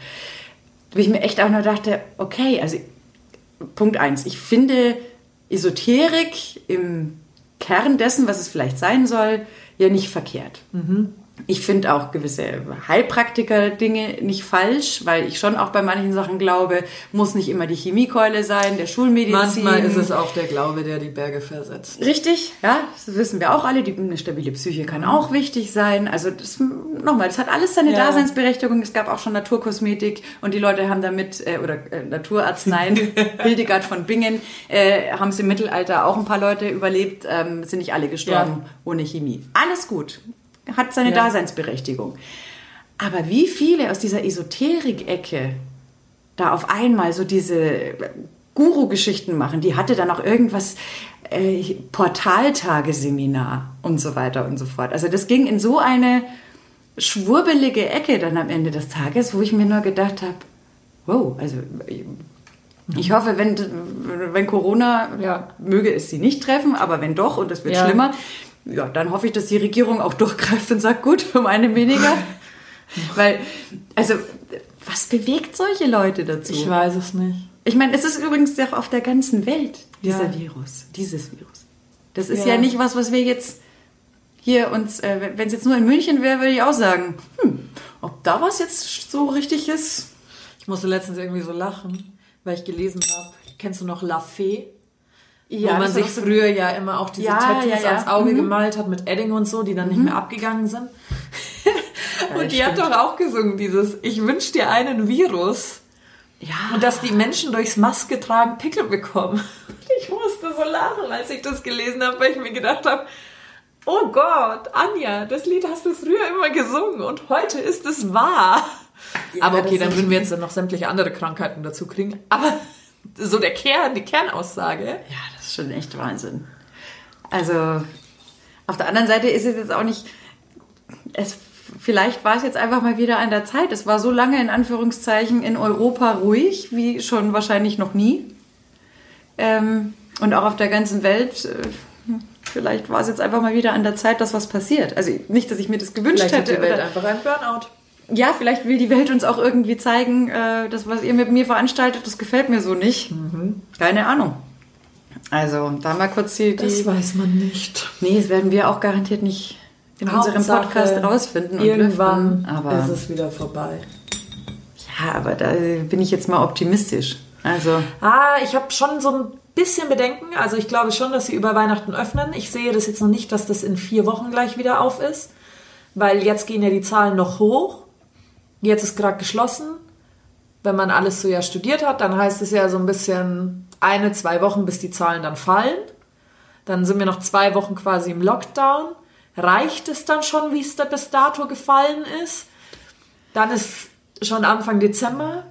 Wo ich mir echt auch nur dachte, okay, also Punkt eins, ich finde Esoterik im Kern dessen, was es vielleicht sein soll, ja nicht verkehrt. Ich finde auch gewisse Heilpraktiker-Dinge nicht falsch, weil ich schon auch bei manchen Sachen glaube, muss nicht immer die Chemiekeule sein, der Schulmedizin. Manchmal ist es auch der Glaube, der die Berge versetzt. Richtig, ja, das wissen wir auch alle. Die, eine stabile Psyche kann auch wichtig sein. Also das, nochmal, das hat alles seine Ja. Daseinsberechtigung. Es gab auch schon Naturkosmetik und die Leute haben damit, äh, oder äh, Naturarzneien, Hildegard von Bingen, äh, haben es im Mittelalter auch ein paar Leute überlebt, ähm, sind nicht alle gestorben Ja. ohne Chemie. Alles gut, hat seine Ja. Daseinsberechtigung. Aber wie viele aus dieser Esoterik-Ecke da auf einmal so diese Guru-Geschichten machen. Die hatte dann auch irgendwas, äh, Portaltageseminar und so weiter und so fort. Also das ging in so eine schwurbelige Ecke dann am Ende des Tages, wo ich mir nur gedacht habe, wow, also ich hoffe, wenn, wenn Corona, Ja. möge es sie nicht treffen, aber wenn doch und es wird Ja. schlimmer, ja, dann hoffe ich, dass die Regierung auch durchgreift und sagt, gut, um eine weniger. Weil, also, was bewegt solche Leute dazu? Ich weiß es nicht. Ich meine, es ist übrigens auch auf der ganzen Welt, dieser Ja. Virus, dieses Virus. Das ist Ja. ja. nicht was, was wir jetzt hier uns, äh, wenn es jetzt nur in München wäre, würde ich auch sagen, hm, ob da was jetzt so richtig ist. Ich musste letztens irgendwie so lachen, weil ich gelesen habe, kennst du noch La Fee? Ja, wo man sich so- früher ja immer auch diese Ja, Tattoos ja, ans Auge Mhm. gemalt hat mit Edding und so, die dann nicht mehr abgegangen sind. und die hat stimmt. doch auch gesungen, dieses Ich wünsch dir einen Virus. Ja, Und dass die Menschen durchs Maske tragen Pickel bekommen. Ich musste so lachen, als ich das gelesen habe, weil ich mir gedacht habe, oh Gott, Anja, das Lied hast du früher immer gesungen und heute ist es wahr. Ja, Aber okay, dann würden wir jetzt dann noch sämtliche andere Krankheiten dazu kriegen. Aber so der Kern, die Kernaussage. ja, das ist schon echt Wahnsinn. Also, auf der anderen Seite ist es jetzt auch nicht, es, vielleicht war es jetzt einfach mal wieder an der Zeit. Es war so lange in Anführungszeichen in Europa ruhig, wie schon wahrscheinlich noch nie. Ähm, und auch auf der ganzen Welt. Äh, vielleicht war es jetzt einfach mal wieder an der Zeit, dass was passiert. Also nicht, dass ich mir das gewünscht Vielleicht hat hätte. die Welt einfach ein Burnout. Ja, vielleicht will die Welt uns auch irgendwie zeigen, äh, das, was ihr mit mir veranstaltet, das gefällt mir so nicht. Keine Ahnung. Also, da mal kurz die. die weiß man nicht. nee, das werden wir auch garantiert nicht in unserem Hauptsache, Podcast rausfinden. Und Irgendwann lüften. Aber, ist es wieder vorbei. ja, aber da bin ich jetzt mal optimistisch. Also, Ah, ich habe schon so ein bisschen Bedenken. Also ich glaube schon, dass sie über Weihnachten öffnen. Ich sehe das jetzt noch nicht, dass das in vier Wochen gleich wieder auf ist. Weil jetzt gehen ja die Zahlen noch hoch. Jetzt ist gerade geschlossen. Wenn man alles so ja studiert hat, dann heißt es ja so ein bisschen eine, zwei Wochen, bis die Zahlen dann fallen. Dann sind wir noch zwei Wochen quasi im Lockdown. Reicht es dann schon, wie es da bis dato gefallen ist? Dann ist schon Anfang Dezember.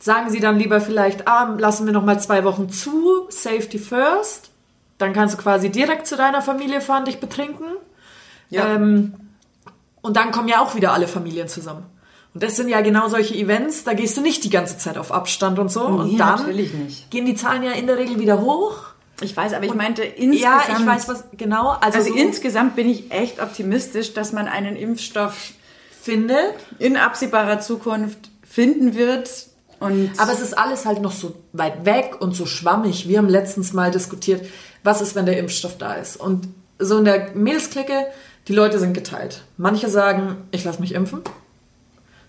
Sagen Sie dann lieber vielleicht, ah, lassen wir noch mal zwei Wochen zu, Safety first. Dann kannst du quasi direkt zu deiner Familie fahren, dich betrinken. Ja. Ähm, und dann kommen ja auch wieder alle Familien zusammen. Und das sind ja genau solche Events, da gehst du nicht die ganze Zeit auf Abstand und so. Nee, und dann natürlich nicht. gehen die Zahlen ja in der Regel wieder hoch. ich weiß, aber ich meinte Ja, insgesamt. ich weiß was genau. Also, Also so insgesamt bin ich echt optimistisch, dass man einen Impfstoff findet. in absehbarer Zukunft finden wird. Und Aber es ist alles halt noch so weit weg und so schwammig. Wir haben letztens mal diskutiert, was ist, wenn der Impfstoff da ist. Und so in der Mädelsklicke, die Leute sind geteilt. Manche sagen, ich lasse mich impfen.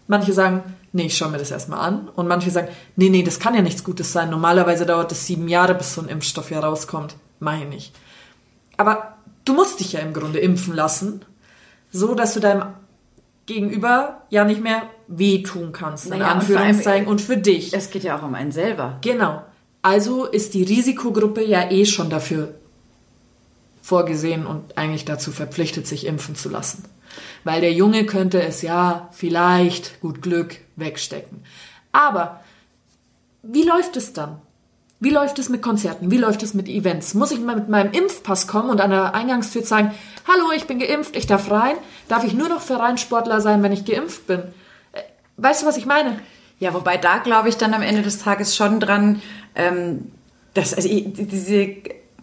Manche sagen, nee, ich schaue mir das erstmal an. Und manche sagen, nee, nee, das kann ja nichts Gutes sein. Normalerweise dauert es sieben Jahre, bis so ein Impfstoff ja rauskommt. Mach ich nicht. Aber du musst dich ja im Grunde impfen lassen, so dass du deinem Gegenüber ja nicht mehr wehtun kannst, in Naja, und Anführungszeichen, und für dich. es geht ja auch um einen selber. Genau. Also ist die Risikogruppe ja eh schon dafür vorgesehen und eigentlich dazu verpflichtet, sich impfen zu lassen. Weil der Junge könnte es ja vielleicht, gut Glück, wegstecken. Aber wie läuft es dann? Wie läuft es mit Konzerten? Wie läuft es mit Events? Muss ich mal mit meinem Impfpass kommen und an der Eingangstür sagen, hallo, ich bin geimpft, ich darf rein? Darf ich nur noch Vereinssportler sein, wenn ich geimpft bin? Äh, Weißt du, was ich meine? Ja, wobei da glaube ich dann am Ende des Tages schon dran, ähm, dass also diese,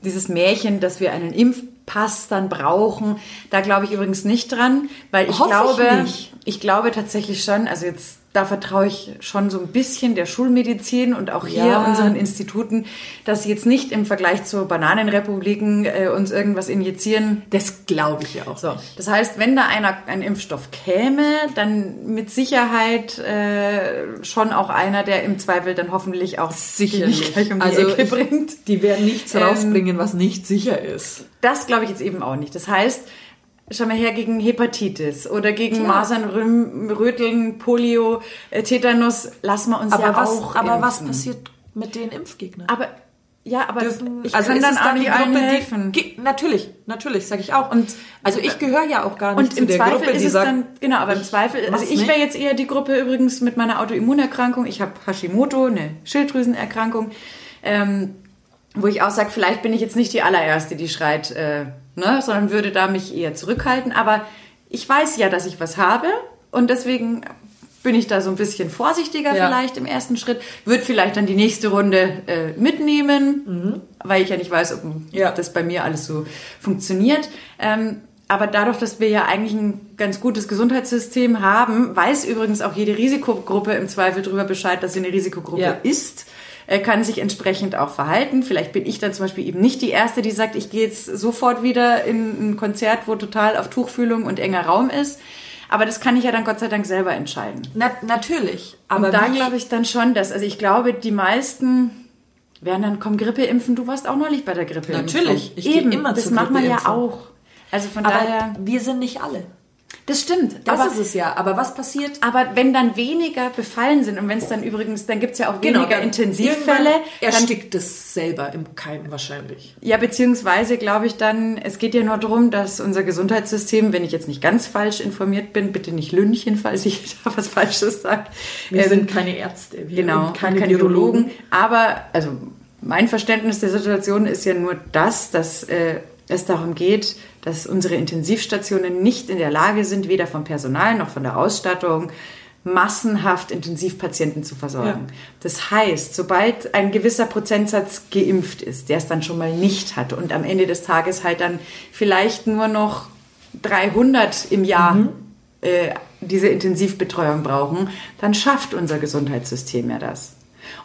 dieses Märchen, dass wir einen Impfpass dann brauchen, da glaube ich übrigens nicht dran, weil ich Hoffe ich glaube, nicht. ich glaube tatsächlich schon, also jetzt da vertraue ich schon so ein bisschen der Schulmedizin und auch hier Ja. unseren Instituten, dass sie jetzt nicht im Vergleich zu Bananenrepubliken äh, uns irgendwas injizieren, Das glaube ich ja auch. so, das heißt, wenn da einer ein Impfstoff käme, dann mit Sicherheit äh, schon auch einer, der im Zweifel dann hoffentlich auch nicht gleich um die also Ecke ich, bringt. die werden nichts Ähm, rausbringen, was nicht sicher ist. Das glaube ich jetzt eben auch nicht. Das heißt, schau mal her gegen Hepatitis oder gegen Klar. Masern, Rüm- Röteln, Polio, äh, Tetanus, lassen wir uns Aber, ja was, auch aber was impfen. passiert mit den Impfgegnern? Aber ja, aber Dürfen, ich also kann dann auch nicht die allen helfen. Die, natürlich, natürlich, sage ich auch. Und- also ich gehöre ja auch gar nicht Und zu im der Zweifel Gruppe, ist die es sagt, dann, genau, aber im Zweifel, also ich wäre jetzt eher die Gruppe übrigens mit meiner Autoimmunerkrankung. Ich habe Hashimoto, eine Schilddrüsenerkrankung, ähm, wo ich auch sage, vielleicht bin ich jetzt nicht die allererste, die schreit, äh, ne, sondern würde da mich eher zurückhalten. Aber ich weiß ja, dass ich was habe und deswegen bin ich da so ein bisschen vorsichtiger Ja. vielleicht im ersten Schritt, würde vielleicht dann die nächste Runde äh, mitnehmen, weil ich ja nicht weiß, ob Ja. das bei mir alles so funktioniert. Ähm, aber dadurch, dass wir ja eigentlich ein ganz gutes Gesundheitssystem haben, weiß übrigens auch jede Risikogruppe im Zweifel darüber Bescheid, dass sie eine Risikogruppe Ja. ist, kann sich entsprechend auch verhalten. Vielleicht bin ich dann zum Beispiel eben nicht die Erste, die sagt, ich gehe jetzt sofort wieder in ein Konzert, wo total auf Tuchfühlung und enger Raum ist. Aber das kann ich ja dann Gott sei Dank selber entscheiden. na, natürlich. Aber Aber da glaube ich dann schon, dass, also ich glaube, die meisten werden dann, komm, Grippe impfen. Du warst auch neulich bei der Grippe Natürlich. Ich Eben, immer das macht man ja auch. Also von aber daher, wir sind nicht alle. Das stimmt. Das aber, ist es ja. Aber was passiert? aber wenn dann weniger befallen sind und wenn es dann übrigens, dann gibt es ja auch weniger dann Intensivfälle. irgendwann Dann, erstickt es selber im Keim wahrscheinlich. ja, beziehungsweise glaube ich dann, es geht ja nur darum, dass unser Gesundheitssystem, wenn ich jetzt nicht ganz falsch informiert bin, bitte nicht Lünchen, falls ich da was Falsches sage. Wir Ähm, sind keine Ärzte. Wir Genau, sind keine, keine, Virologen. Virologen. Aber also mein Verständnis der Situation ist ja nur das, dass äh, es darum geht, dass unsere Intensivstationen nicht in der Lage sind, weder vom Personal noch von der Ausstattung massenhaft Intensivpatienten zu versorgen. Ja. Das heißt, sobald ein gewisser Prozentsatz geimpft ist, der es dann schon mal nicht hat und am Ende des Tages halt dann vielleicht nur noch 300 im Jahr Mhm. äh, diese Intensivbetreuung brauchen, dann schafft unser Gesundheitssystem ja das.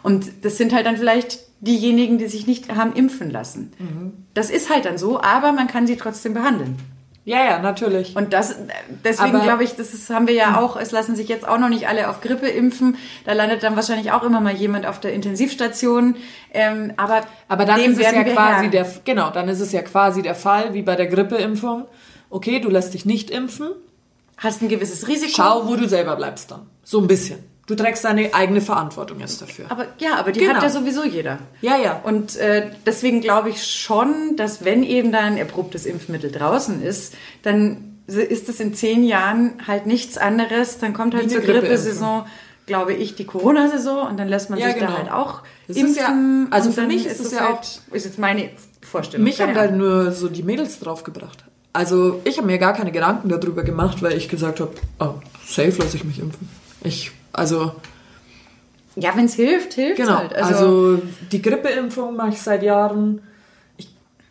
Und das sind halt dann vielleicht diejenigen, die sich nicht haben impfen lassen. Mhm. Das ist halt dann so, aber man kann sie trotzdem behandeln. Ja, ja, natürlich. Und das, deswegen glaube ich, das ist, haben wir ja auch, es lassen sich jetzt auch noch nicht alle auf Grippe impfen. Da landet dann wahrscheinlich auch immer mal jemand auf der Intensivstation. Ähm, aber Aber dann ist es ja quasi der, genau, dann ist es ja quasi der Fall wie bei der Grippeimpfung. Okay, du lässt dich nicht impfen. Hast ein gewisses Risiko. Schau, wo du selber bleibst dann. So ein bisschen. Du trägst deine eigene Verantwortung jetzt dafür. Aber ja, aber die Genau. hat ja sowieso jeder. Ja, ja. Und äh, deswegen glaube ich schon, dass wenn eben da ein erprobtes Impfmittel draußen ist, dann ist es in zehn Jahren halt nichts anderes. Dann kommt halt zur. Grippesaison, glaube ich, die Corona-Saison und dann lässt man Ja, sich genau. da halt auch Das impfen. ja- also für mich ist es ja halt, auch- ist jetzt meine Vorstellung. Mich haben da Ahnung. nur so die Mädels draufgebracht. Also ich habe mir gar keine Gedanken darüber gemacht, weil ich gesagt habe, oh, safe lasse ich mich impfen. Ich, also ja, wenn es hilft, hilft genau. halt. Also, Also, die Grippeimpfung mache ich seit Jahren.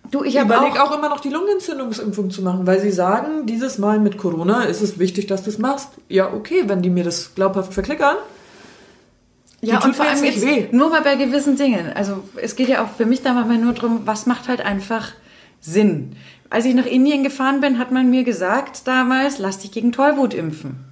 du, ich Ich habe überlege auch, auch, immer noch die Lungenentzündungsimpfung zu machen, weil sie sagen, dieses Mal mit Corona ist es wichtig, dass du es machst. Ja, okay, wenn die mir das glaubhaft verklickern. Ja, und vor allem jetzt weh. nur mal bei gewissen Dingen. Also es geht ja auch für mich da manchmal nur drum, was macht halt einfach Sinn. Als ich nach Indien gefahren bin, hat man mir gesagt damals, lass dich gegen Tollwut impfen.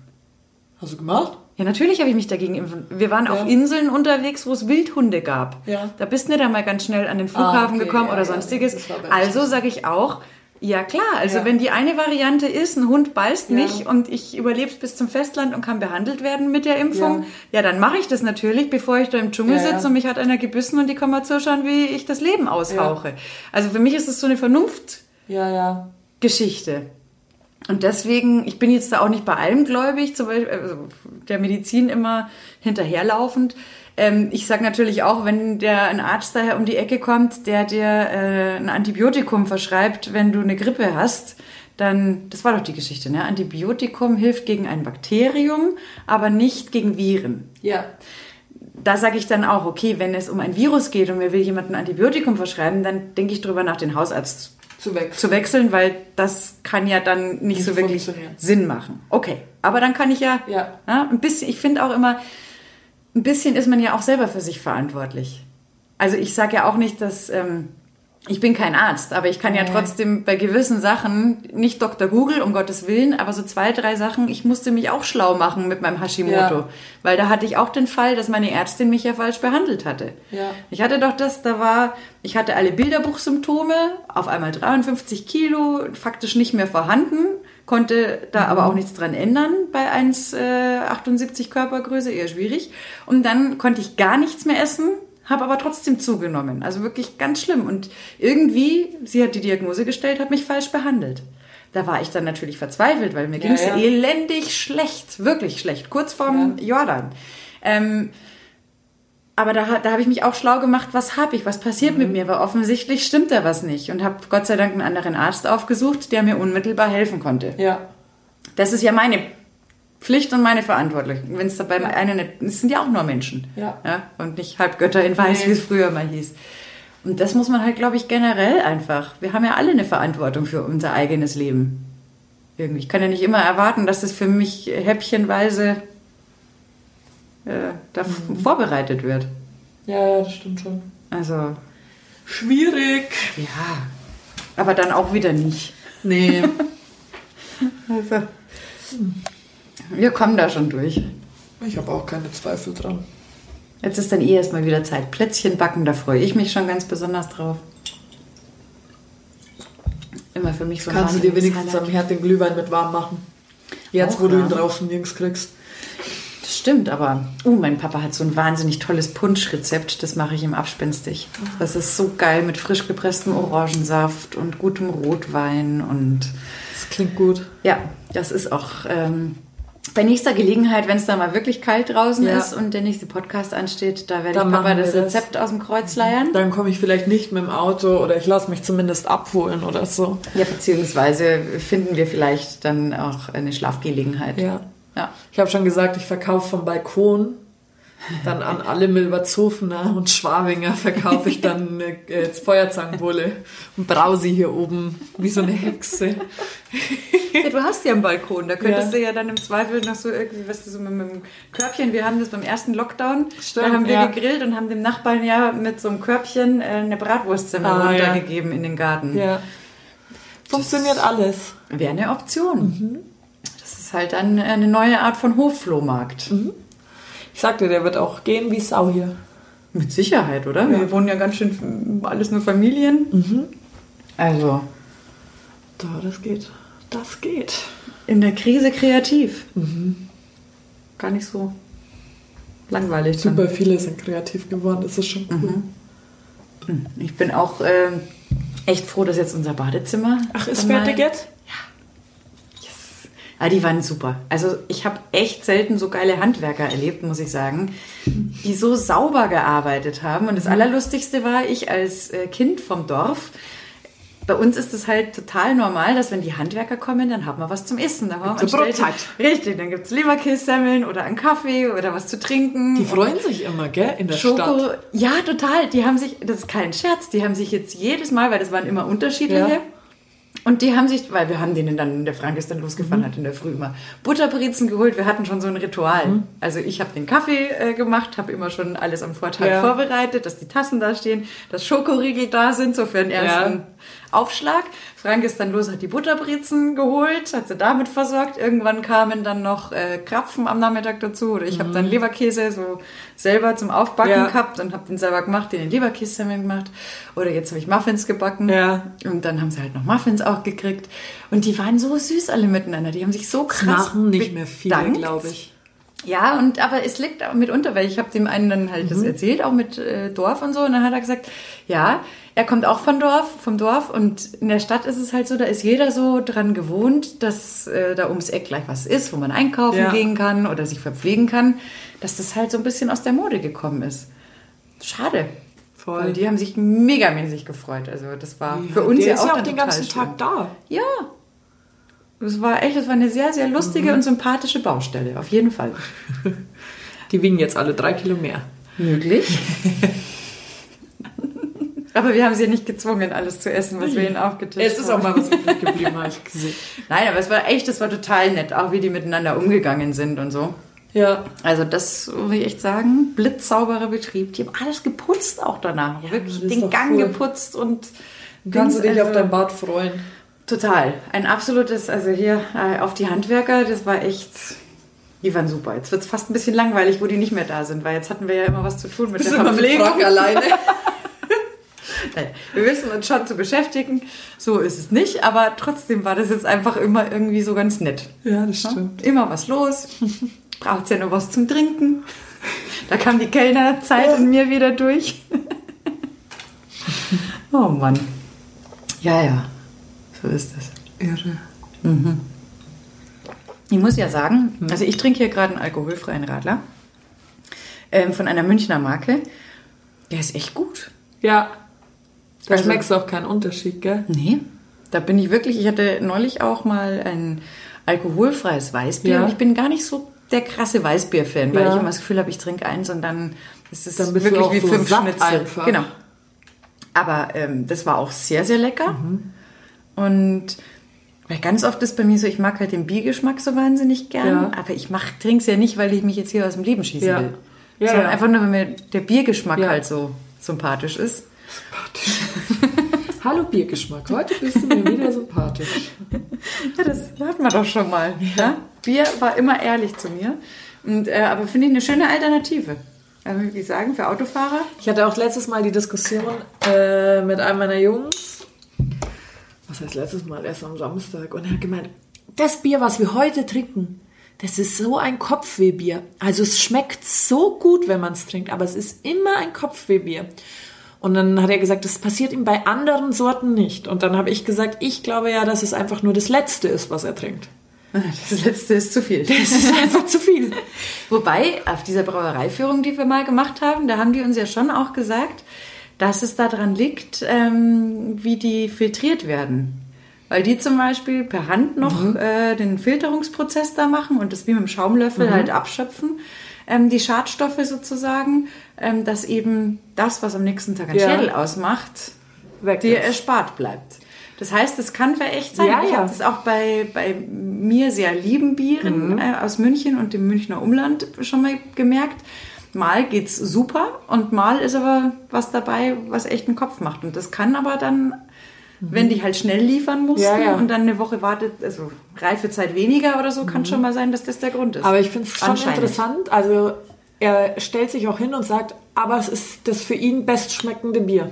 Hast du gemacht? Ja, natürlich habe ich mich dagegen impfen. Wir waren Ja. auf Inseln unterwegs, wo es Wildhunde gab. Ja. Da bist du nicht einmal ganz schnell an den Flughafen okay, gekommen ja, oder sonstiges. das also sage ich auch, ja klar, also wenn die eine Variante ist, ein Hund beißt mich und ich überlebe bis zum Festland und kann behandelt werden mit der Impfung, ja, dann mache ich das natürlich, bevor ich da im Dschungel sitze und mich hat einer gebissen und die kann mal zuschauen, wie ich das Leben aushauche. Also für mich ist es so eine Vernunftgeschichte. Ja, ja. Und deswegen, ich bin jetzt da auch nicht bei allem gläubig, zum Beispiel also der Medizin immer hinterherlaufend. Ähm, ich sage natürlich auch, wenn der ein Arzt daher um die Ecke kommt, der dir äh, ein Antibiotikum verschreibt, wenn du eine Grippe hast, dann, das war doch die Geschichte, ne? Antibiotikum hilft gegen ein Bakterium, aber nicht gegen Viren. Ja. Da sage ich dann auch, okay, wenn es um ein Virus geht und mir will jemand ein Antibiotikum verschreiben, dann denke ich drüber nach, den Hausarzt Zu wechseln. zu wechseln, weil das kann ja dann nicht, Nicht so wirklich. Sinn machen. Okay, aber dann kann ich ja, Ja. ein bisschen, ich finde auch immer, ein bisschen ist man ja auch selber für sich verantwortlich. Also ich sage ja auch nicht, dass ähm, ich bin kein Arzt, aber ich kann ja trotzdem bei gewissen Sachen, nicht Dr. Google, um Gottes Willen, aber so zwei, drei Sachen, ich musste mich auch schlau machen mit meinem Hashimoto. Ja. Weil da hatte ich auch den Fall, dass meine Ärztin mich ja falsch behandelt hatte. Ja. Ich hatte doch das, da war, ich hatte alle Bilderbuchsymptome, auf einmal 53 Kilo, faktisch nicht mehr vorhanden, konnte da aber auch nichts dran ändern bei 1,78 Körpergröße, eher schwierig. Und dann konnte ich gar nichts mehr essen, habe aber trotzdem zugenommen. Also wirklich ganz schlimm. Und irgendwie, sie hat die Diagnose gestellt, hat mich falsch behandelt. Da war ich dann natürlich verzweifelt, weil mir Ja, ging es ja. elendig schlecht, wirklich schlecht, kurz vorm Jordan. Ähm, aber da, da habe ich mich auch schlau gemacht, was habe ich, was passiert mit mir, weil offensichtlich stimmt da was nicht. Und habe Gott sei Dank einen anderen Arzt aufgesucht, der mir unmittelbar helfen konnte. Ja. Das ist ja meine Pflicht und meine Verantwortung. Wenn es dabei eine nicht, es sind ja auch nur Menschen. Ja. Und nicht Halbgötter in Weiß, Nee. wie es früher mal hieß. Und das muss man halt, glaube ich, generell einfach. Wir haben ja alle eine Verantwortung für unser eigenes Leben. Irgendwie. Ich kann ja nicht immer erwarten, dass das für mich häppchenweise äh, da Mhm. vorbereitet wird. Ja, ja, das stimmt schon. Also, Schwierig. ja. Aber dann auch wieder nicht. Nee. Also, wir kommen da schon durch. ich habe auch keine Zweifel dran. Jetzt ist dann eh erstmal wieder Zeit. Plätzchen backen, da freue ich mich schon ganz besonders drauf. Immer für mich so ein Kannst du dir wenigstens Highlight. am Herd den Glühwein mit warm machen? Jetzt, Auch wo du ihn draußen nirgends kriegst. Das stimmt, aber uh, mein Papa hat so ein wahnsinnig tolles Punschrezept. Das mache ich ihm abspenstig. Das ist so geil mit frisch gepresstem Orangensaft und gutem Rotwein und Das klingt gut. ja, das ist auch ähm, bei nächster Gelegenheit, wenn es da mal wirklich kalt draußen Ja. ist und der nächste Podcast ansteht, da werde Dann ich Papa das das. Rezept aus dem Kreuz leiern. Dann komme ich vielleicht nicht mit dem Auto oder ich lasse mich zumindest abholen oder so. Ja, beziehungsweise finden wir vielleicht dann auch eine Schlafgelegenheit. Ja. Ja. Ich habe schon gesagt, ich verkaufe vom Balkon. Dann an alle Milbertshofener und Schwabinger verkaufe ich dann äh, Feuerzangenbowle und brause hier oben wie so eine Hexe. Ja, du hast ja einen Balkon, da könntest Ja. du ja dann im Zweifel noch so irgendwie, was du so mit, mit dem Körbchen, wir haben das beim ersten Lockdown, Stimmt, da haben wir ja. gegrillt und haben dem Nachbarn ja mit so einem Körbchen äh, eine Bratwurstzimmer Ah, runtergegeben in den Garten. Ja. Funktioniert alles. Wäre eine Option. Mhm. Das ist halt dann eine neue Art von Hofflohmarkt. Mhm. Ich sagte, der wird auch gehen wie Sau hier. Mit Sicherheit, oder? Wir wohnen ja ganz schön alles nur Familien. Mhm. Also Da, das geht. Das geht. in der Krise kreativ. Mhm. Gar nicht so langweilig. dann. Super viele sind kreativ geworden, das ist schon cool. Ich bin auch ähm, echt froh, dass jetzt unser Badezimmer. Ach, ist dann fertig jetzt? Ah, die waren super. Also ich habe echt selten so geile Handwerker erlebt, muss ich sagen, die so sauber gearbeitet haben. Und das Mhm. Allerlustigste war, ich als äh, Kind vom Dorf, bei uns ist es halt total normal, dass wenn die Handwerker kommen, dann haben wir was zum Essen. Da haben wir Brotzeit. Richtig, dann gibt's Leberkässemmeln oder einen Kaffee oder was zu trinken. Die freuen sich immer, gell, in der Schoko, Stadt. ja, total. Die haben sich, das ist kein Scherz, die haben sich jetzt jedes Mal, weil das waren immer unterschiedliche. Ja. Und die haben sich, weil wir haben denen dann, der Frank ist dann losgefahren, hat in der Früh immer Butterbrezen geholt. Wir hatten schon so ein Ritual. Also ich habe den Kaffee äh, gemacht, habe immer schon alles am Vortag Ja. vorbereitet, dass die Tassen da stehen, dass Schokoriegel da sind, so für den ersten Ja. Aufschlag. Frank ist dann los, hat die Butterbrezen geholt, hat sie damit versorgt. Irgendwann kamen dann noch äh, Krapfen am Nachmittag dazu. Oder ich habe dann Leberkäse so selber zum Aufbacken Ja. gehabt und habe den selber gemacht, den in Leberkässemmeln gemacht. Oder jetzt habe ich Muffins gebacken. Ja. Und dann haben sie halt noch Muffins auch gekriegt. Und die waren so süß alle miteinander. Die haben sich so krass Machen nicht mehr viele, glaube ich. Ja, und aber es liegt auch mitunter, weil ich habe dem einen dann halt Mhm. das erzählt, auch mit äh, Dorf und so. Und dann hat er gesagt, ja, er kommt auch von Dorf, vom Dorf. Und in der Stadt ist es halt so, da ist jeder so dran gewohnt, dass äh, da ums Eck gleich was ist, wo man einkaufen Ja. gehen kann oder sich verpflegen kann, dass das halt so ein bisschen aus der Mode gekommen ist. Schade. Voll. Weil die haben sich megamäßig gefreut. Also das war für uns ja ist auch ja auch den ganzen schön. Tag da. Ja. Das war echt, das war eine sehr, sehr lustige Mhm. und sympathische Baustelle, auf jeden Fall. Die wiegen jetzt alle drei Kilo mehr. Möglich. aber wir haben sie ja nicht gezwungen, alles zu essen, was wir ihnen aufgetischt Es ist haben. auch mal was übrig geblieben, habe ich gesehen. Nein, aber es war echt, das war total nett, auch wie die miteinander umgegangen sind und so. Ja. Also das will ich echt sagen, blitzsauberer Betrieb. Die haben alles geputzt auch danach. Wirklich das ist den Gang cool. geputzt und Kannst du dich auf also- dein Bad freuen? Total. Ein absolutes, also hier äh, auf die Handwerker, das war echt, die waren super. Jetzt wird es fast ein bisschen langweilig, wo die nicht mehr da sind, weil jetzt hatten wir ja immer was zu tun mit der Verpflegung. alleine. Nein, wir wissen uns schon zu beschäftigen. So ist es nicht, aber trotzdem war das jetzt einfach immer irgendwie so ganz nett. Ja, das stimmt. Immer was los. Braucht ja nur was zum Trinken. Da kam die Kellnerzeit in mir wieder durch. oh Mann. Ja, ja. So ist es. Irre. Ich muss ja sagen, also ich trinke hier gerade einen alkoholfreien Radler ähm, von einer Münchner Marke. Der ist echt gut. Ja. Da Also- schmeckst du auch keinen Unterschied, gell? Nee, da bin ich wirklich, ich hatte neulich auch mal ein alkoholfreies Weißbier Ja. und ich bin gar nicht so der krasse Weißbier-Fan, weil Ja. ich immer das Gefühl habe, ich trinke eins und dann ist es Dann wirklich wie so fünf Schnitzel. einfach. Genau. Aber ähm, das war auch sehr, sehr lecker. Mhm. Und weil ganz oft ist bei mir so, ich mag halt den Biergeschmack so wahnsinnig gern, Ja. aber ich trinke es ja nicht, weil ich mich jetzt hier aus dem Leben schießen Ja. will. Ja, sondern einfach nur, weil mir der Biergeschmack halt so sympathisch ist. Hallo Biergeschmack, heute bist du mir wieder sympathisch. Ja, das hatten wir doch schon mal. Ja? Bier war immer ehrlich zu mir. Und, äh, aber finde ich eine schöne Alternative. Also, wie sagen, für Autofahrer. Ich hatte auch letztes Mal die Diskussion äh, mit einem meiner Jungs. Was heißt letztes Mal? Erst am Samstag. Und er hat gemeint, das Bier, was wir heute trinken, das ist so ein Kopfwehbier. Also es schmeckt so gut, wenn man es trinkt, aber es ist immer ein Kopfwehbier. Und dann hat er gesagt, das passiert ihm bei anderen Sorten nicht. Und dann habe ich gesagt, ich glaube ja, dass es einfach nur das Letzte ist, was er trinkt. Das letzte ist zu viel. Das ist einfach zu viel. Wobei, auf dieser Brauereiführung, die wir mal gemacht haben, da haben die uns ja schon auch gesagt, dass es daran liegt, ähm, wie die filtriert werden. Weil die zum Beispiel per Hand noch äh, den Filterungsprozess da machen und das wie mit dem Schaumlöffel halt abschöpfen, ähm, die Schadstoffe sozusagen, ähm, dass eben das, was am nächsten Tag ein Ja. Schädel ausmacht, Weg dir ist. erspart bleibt. Das heißt, es kann verächt sein. Ja, ich ja. habe das auch bei, bei mir sehr lieben Bieren Mhm. äh, aus München und dem Münchner Umland schon mal gemerkt. Mal geht's super und mal ist aber was dabei, was echt einen Kopf macht. Und das kann aber dann, wenn die halt schnell liefern mussten Mhm. Ja, ja. und dann eine Woche wartet, also Reifezeit weniger oder so, kann schon mal sein, dass das der Grund ist. Mhm. Aber ich finde es schon interessant. Also er stellt sich auch hin und sagt, aber es ist das für ihn bestschmeckende Bier.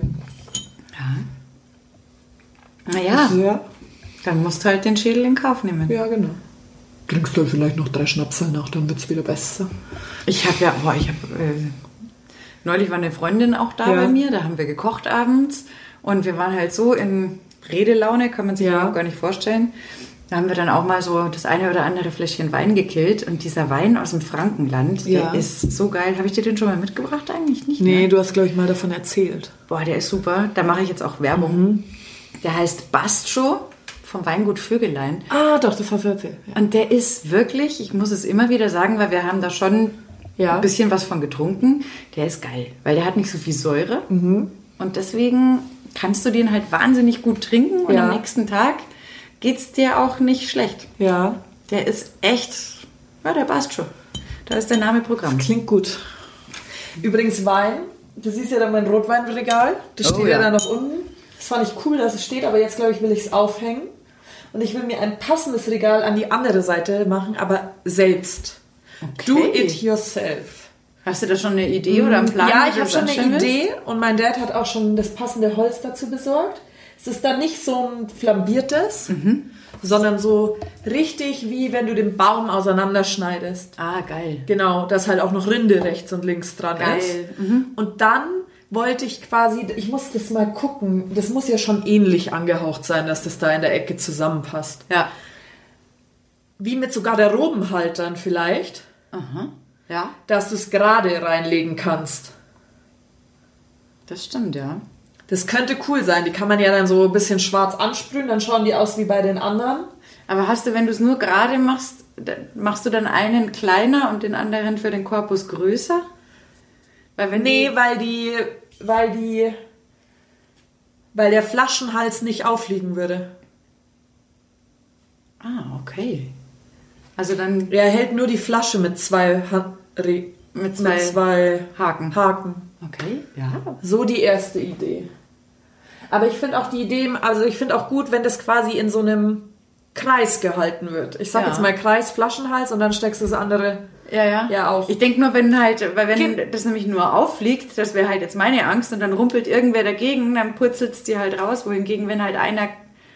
Naja, Ja, dann musst du halt den Schädel in Kauf nehmen. ja genau. Trinkst du vielleicht noch drei Schnapsel nach, dann wird es wieder besser. Ich habe ja, boah, ich habe äh, neulich war eine Freundin auch da Ja. bei mir, da haben wir gekocht abends und wir waren halt so in Redelaune, kann man sich Ja. überhaupt gar nicht vorstellen. Da haben wir dann auch mal so das eine oder andere Fläschchen Wein gekillt und dieser Wein aus dem Frankenland, Ja. der ist so geil. Habe ich dir den schon mal mitgebracht eigentlich nicht? Nee, ne? du hast, glaube ich, mal davon erzählt. Boah, der ist super. Da mache ich jetzt auch Werbung. Mhm. Der heißt Bastro vom Weingut Vögelein. Ah, doch, das hast du erzählt. Ja. Und der ist wirklich, ich muss es immer wieder sagen, weil wir haben da schon Ja. ein bisschen was von getrunken. Der ist geil, weil der hat nicht so viel Säure. Mhm. Und deswegen kannst du den halt wahnsinnig gut trinken und Ja. am nächsten Tag geht's dir auch nicht schlecht. Ja, Der ist echt, ja, der passt schon. Da ist der Name Programm. klingt gut. Übrigens Wein. Du siehst ja da mein Rotweinregal. Das Oh, steht ja. ja. da noch unten. Das fand ich cool, dass es steht, aber jetzt, glaube ich, will ich es aufhängen. Und ich will mir ein passendes Regal an die andere Seite machen, aber selbst. Do Okay. it yourself. Hast du da schon eine Idee oder einen Plan? Mhm. Ja, ich habe schon eine? Idee und mein Dad hat auch schon das passende Holz dazu besorgt. Es ist dann nicht so ein flambiertes, Mhm. sondern so Richtig wie wenn du den Baum auseinanderschneidest. Ah, geil. Genau, dass halt auch noch Rinde rechts und links dran Geil. ist. Mhm. Und dann wollte ich quasi, ich muss das mal gucken, das muss ja schon ähnlich angehaucht sein, dass das da in der Ecke zusammenpasst. Ja. Wie mit so Garderobenhaltern vielleicht, Aha. Ja, dass du es gerade reinlegen kannst. das stimmt, ja. Das könnte cool sein. Die kann man ja dann so ein bisschen schwarz ansprühen, dann schauen die aus wie bei den anderen. Aber hast du, wenn du es nur gerade machst, machst du dann einen kleiner und den anderen für den Korpus größer? Weil wenn Nee, weil die, weil die, weil der Flaschenhals nicht aufliegen würde. Ah, okay. Also dann Er hält nur die Flasche mit zwei, Han Re Mit zwei mit zwei Haken. Haken. Okay, ja. So die erste Idee. Aber ich finde auch die Idee, also ich finde auch gut, wenn das quasi in so einem Kreis gehalten wird. Ich sag Ja. jetzt mal Kreis, Flaschenhals und dann steckst du das andere. Ja, ja. Ja, auch. Ich denke nur, wenn halt, weil wenn Kind- das nämlich nur auffliegt, das wäre halt jetzt meine Angst und dann rumpelt irgendwer dagegen, dann purzelt es dir halt raus, wohingegen, wenn halt einer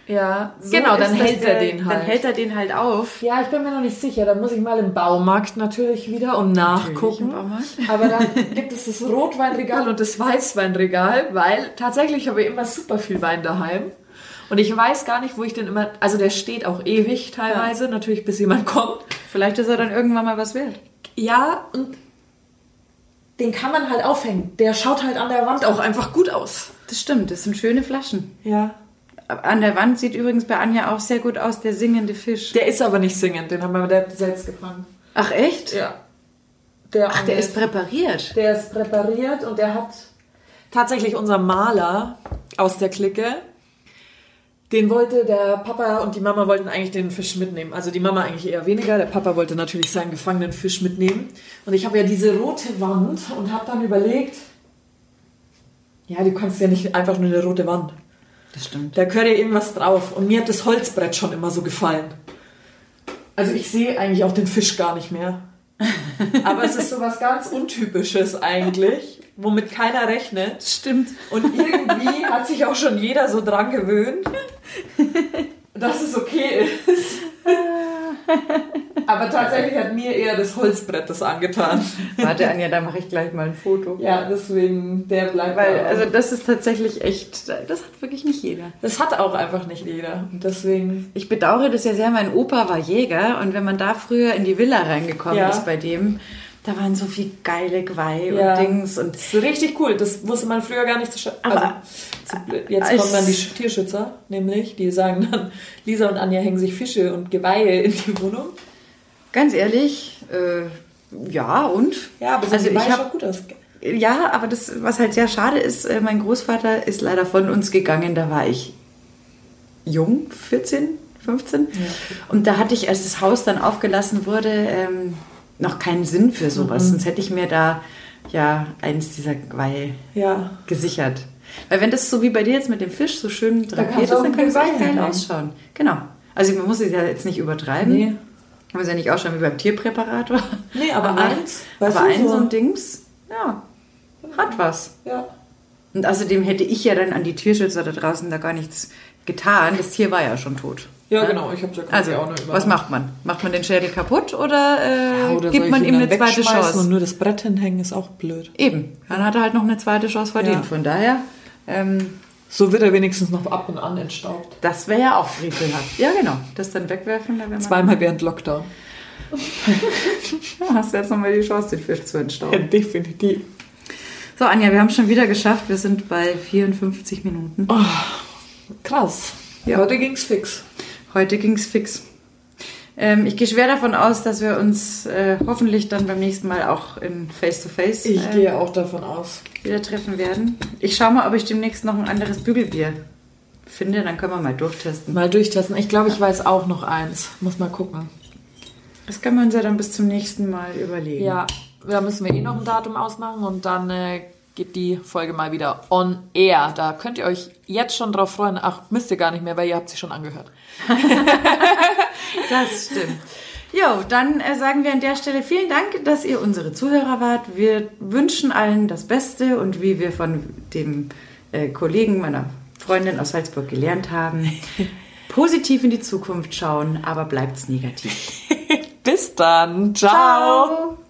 Ja, so genau, dann hält er den halt. Dann hält er den halt auf. ja, ich bin mir noch nicht sicher. Da muss ich mal im Baumarkt natürlich wieder und nachgucken. Aber dann gibt es das Rotweinregal und das Weißweinregal, weil tatsächlich habe ich immer super viel Wein daheim. Und ich weiß gar nicht, wo ich den immer. Also der steht auch ewig teilweise, natürlich bis jemand kommt. Vielleicht ist er dann irgendwann mal was wert. Ja, und den kann man halt aufhängen. Der schaut halt an der Wand auch einfach gut aus. Das stimmt, das sind schöne Flaschen. Ja. An der Wand sieht übrigens bei Anja auch sehr gut aus, der singende Fisch. Der ist aber nicht singend, den haben wir selbst gefangen. Ach echt? Ja. Der, Ach, der ist präpariert. Der ist präpariert und der hat tatsächlich unser Maler aus der Clique. Den wollte der Papa und die Mama wollten eigentlich den Fisch mitnehmen. Also die Mama eigentlich eher weniger. Der Papa wollte natürlich seinen gefangenen Fisch mitnehmen. Und ich habe ja diese rote Wand und habe dann überlegt, ja, du kannst ja nicht einfach nur eine rote Wand. Das stimmt. Da gehört ja irgendwas drauf. Und mir hat das Holzbrett schon immer so gefallen. Also ich sehe eigentlich auch den Fisch gar nicht mehr. Aber es ist so was ganz Untypisches eigentlich, womit keiner rechnet. Stimmt. Und irgendwie hat sich auch schon jeder so dran gewöhnt, dass es okay ist. Aber tatsächlich hat mir eher das Holzbrett das angetan. Warte, Anja, da mache ich gleich mal ein Foto. Ja, deswegen, der bleibt Weil, da also das ist tatsächlich echt, das hat wirklich nicht jeder. Das hat auch einfach nicht jeder. Und deswegen, Ich bedauere das ja sehr, mein Opa war Jäger und wenn man da früher in die Villa reingekommen Ja. ist bei dem, da waren so viel geile Geweih Ja. und Dings und das ist richtig cool. Das wusste man früher gar nicht zu schätzen. Aber- Also, jetzt kommen dann die Tierschützer, nämlich, die sagen dann, Lisa und Anja hängen sich Fische und Geweihe in die Wohnung. ganz ehrlich, äh, ja und? Ja, aber so also ich schaut gut aus. Ja, aber das, was halt sehr schade ist, äh, mein Großvater ist leider von uns gegangen, da war ich jung, 14, 15. Und da hatte ich, als das Haus dann aufgelassen wurde, ähm, noch keinen Sinn für sowas. Sonst hätte ich mir da ja eins dieser Geweih Ja. gesichert. Weil wenn das so wie bei dir jetzt mit dem Fisch so schön drapiert kannst ist, dann kann es echt geil ausschauen. Genau. Also man muss es ja jetzt nicht übertreiben. Nee. Muss ja nicht ausschauen wie beim Tierpräparator. Nee, aber eins, weißt aber du, ein so- so ein Dings, ja, hat was. Ja. Und außerdem hätte ich ja dann an die Tierschützer da draußen da gar nichts getan. Das Tier war ja schon tot. Ja, genau. Ich hab's ja quasi Also, auch nur über. was macht man? Macht man den Schädel kaputt oder, äh, Ja, oder gibt man ihm eine zweite Chance? Und nur das Brett hinhängen ist auch blöd. Eben, dann hat er halt noch eine zweite Chance verdient. Ja. Von daher, ähm, So wird er wenigstens noch ab und an entstaubt. das wäre ja auch frevelhaft. Ja, genau. Das dann wegwerfen, da. Zweimal während Lockdown. Ja, hast du jetzt nochmal die Chance, den Fisch zu entstauben. definitiv. So, Anja, wir haben schon wieder geschafft. Wir sind bei 54 Minuten. Krass. Ja. Heute ging's fix. Heute ging's fix. Ähm, ich gehe schwer davon aus, dass wir uns äh, hoffentlich dann beim nächsten Mal auch in Face-to-Face Ich äh, gehe auch davon aus. wieder treffen werden. Ich schaue mal, ob ich demnächst noch ein anderes Bügelbier finde. Dann können wir mal durchtesten. Mal durchtesten. Ich glaube, ich weiß auch noch eins. Muss mal gucken. Das können wir uns ja dann bis zum nächsten Mal überlegen. Ja, da müssen wir eh noch ein Datum ausmachen und dann äh, geht die Folge mal wieder on air. Da könnt ihr euch jetzt schon drauf freuen. Ach, müsst ihr gar nicht mehr, weil ihr habt sie schon angehört. Das stimmt. Jo, dann äh, sagen wir an der Stelle vielen Dank, dass ihr unsere Zuhörer wart. Wir wünschen allen das Beste und wie wir von dem äh, Kollegen meiner Freundin aus Salzburg gelernt haben, Positiv in die Zukunft schauen, aber bleibt's negativ. Bis dann. Ciao. Ciao.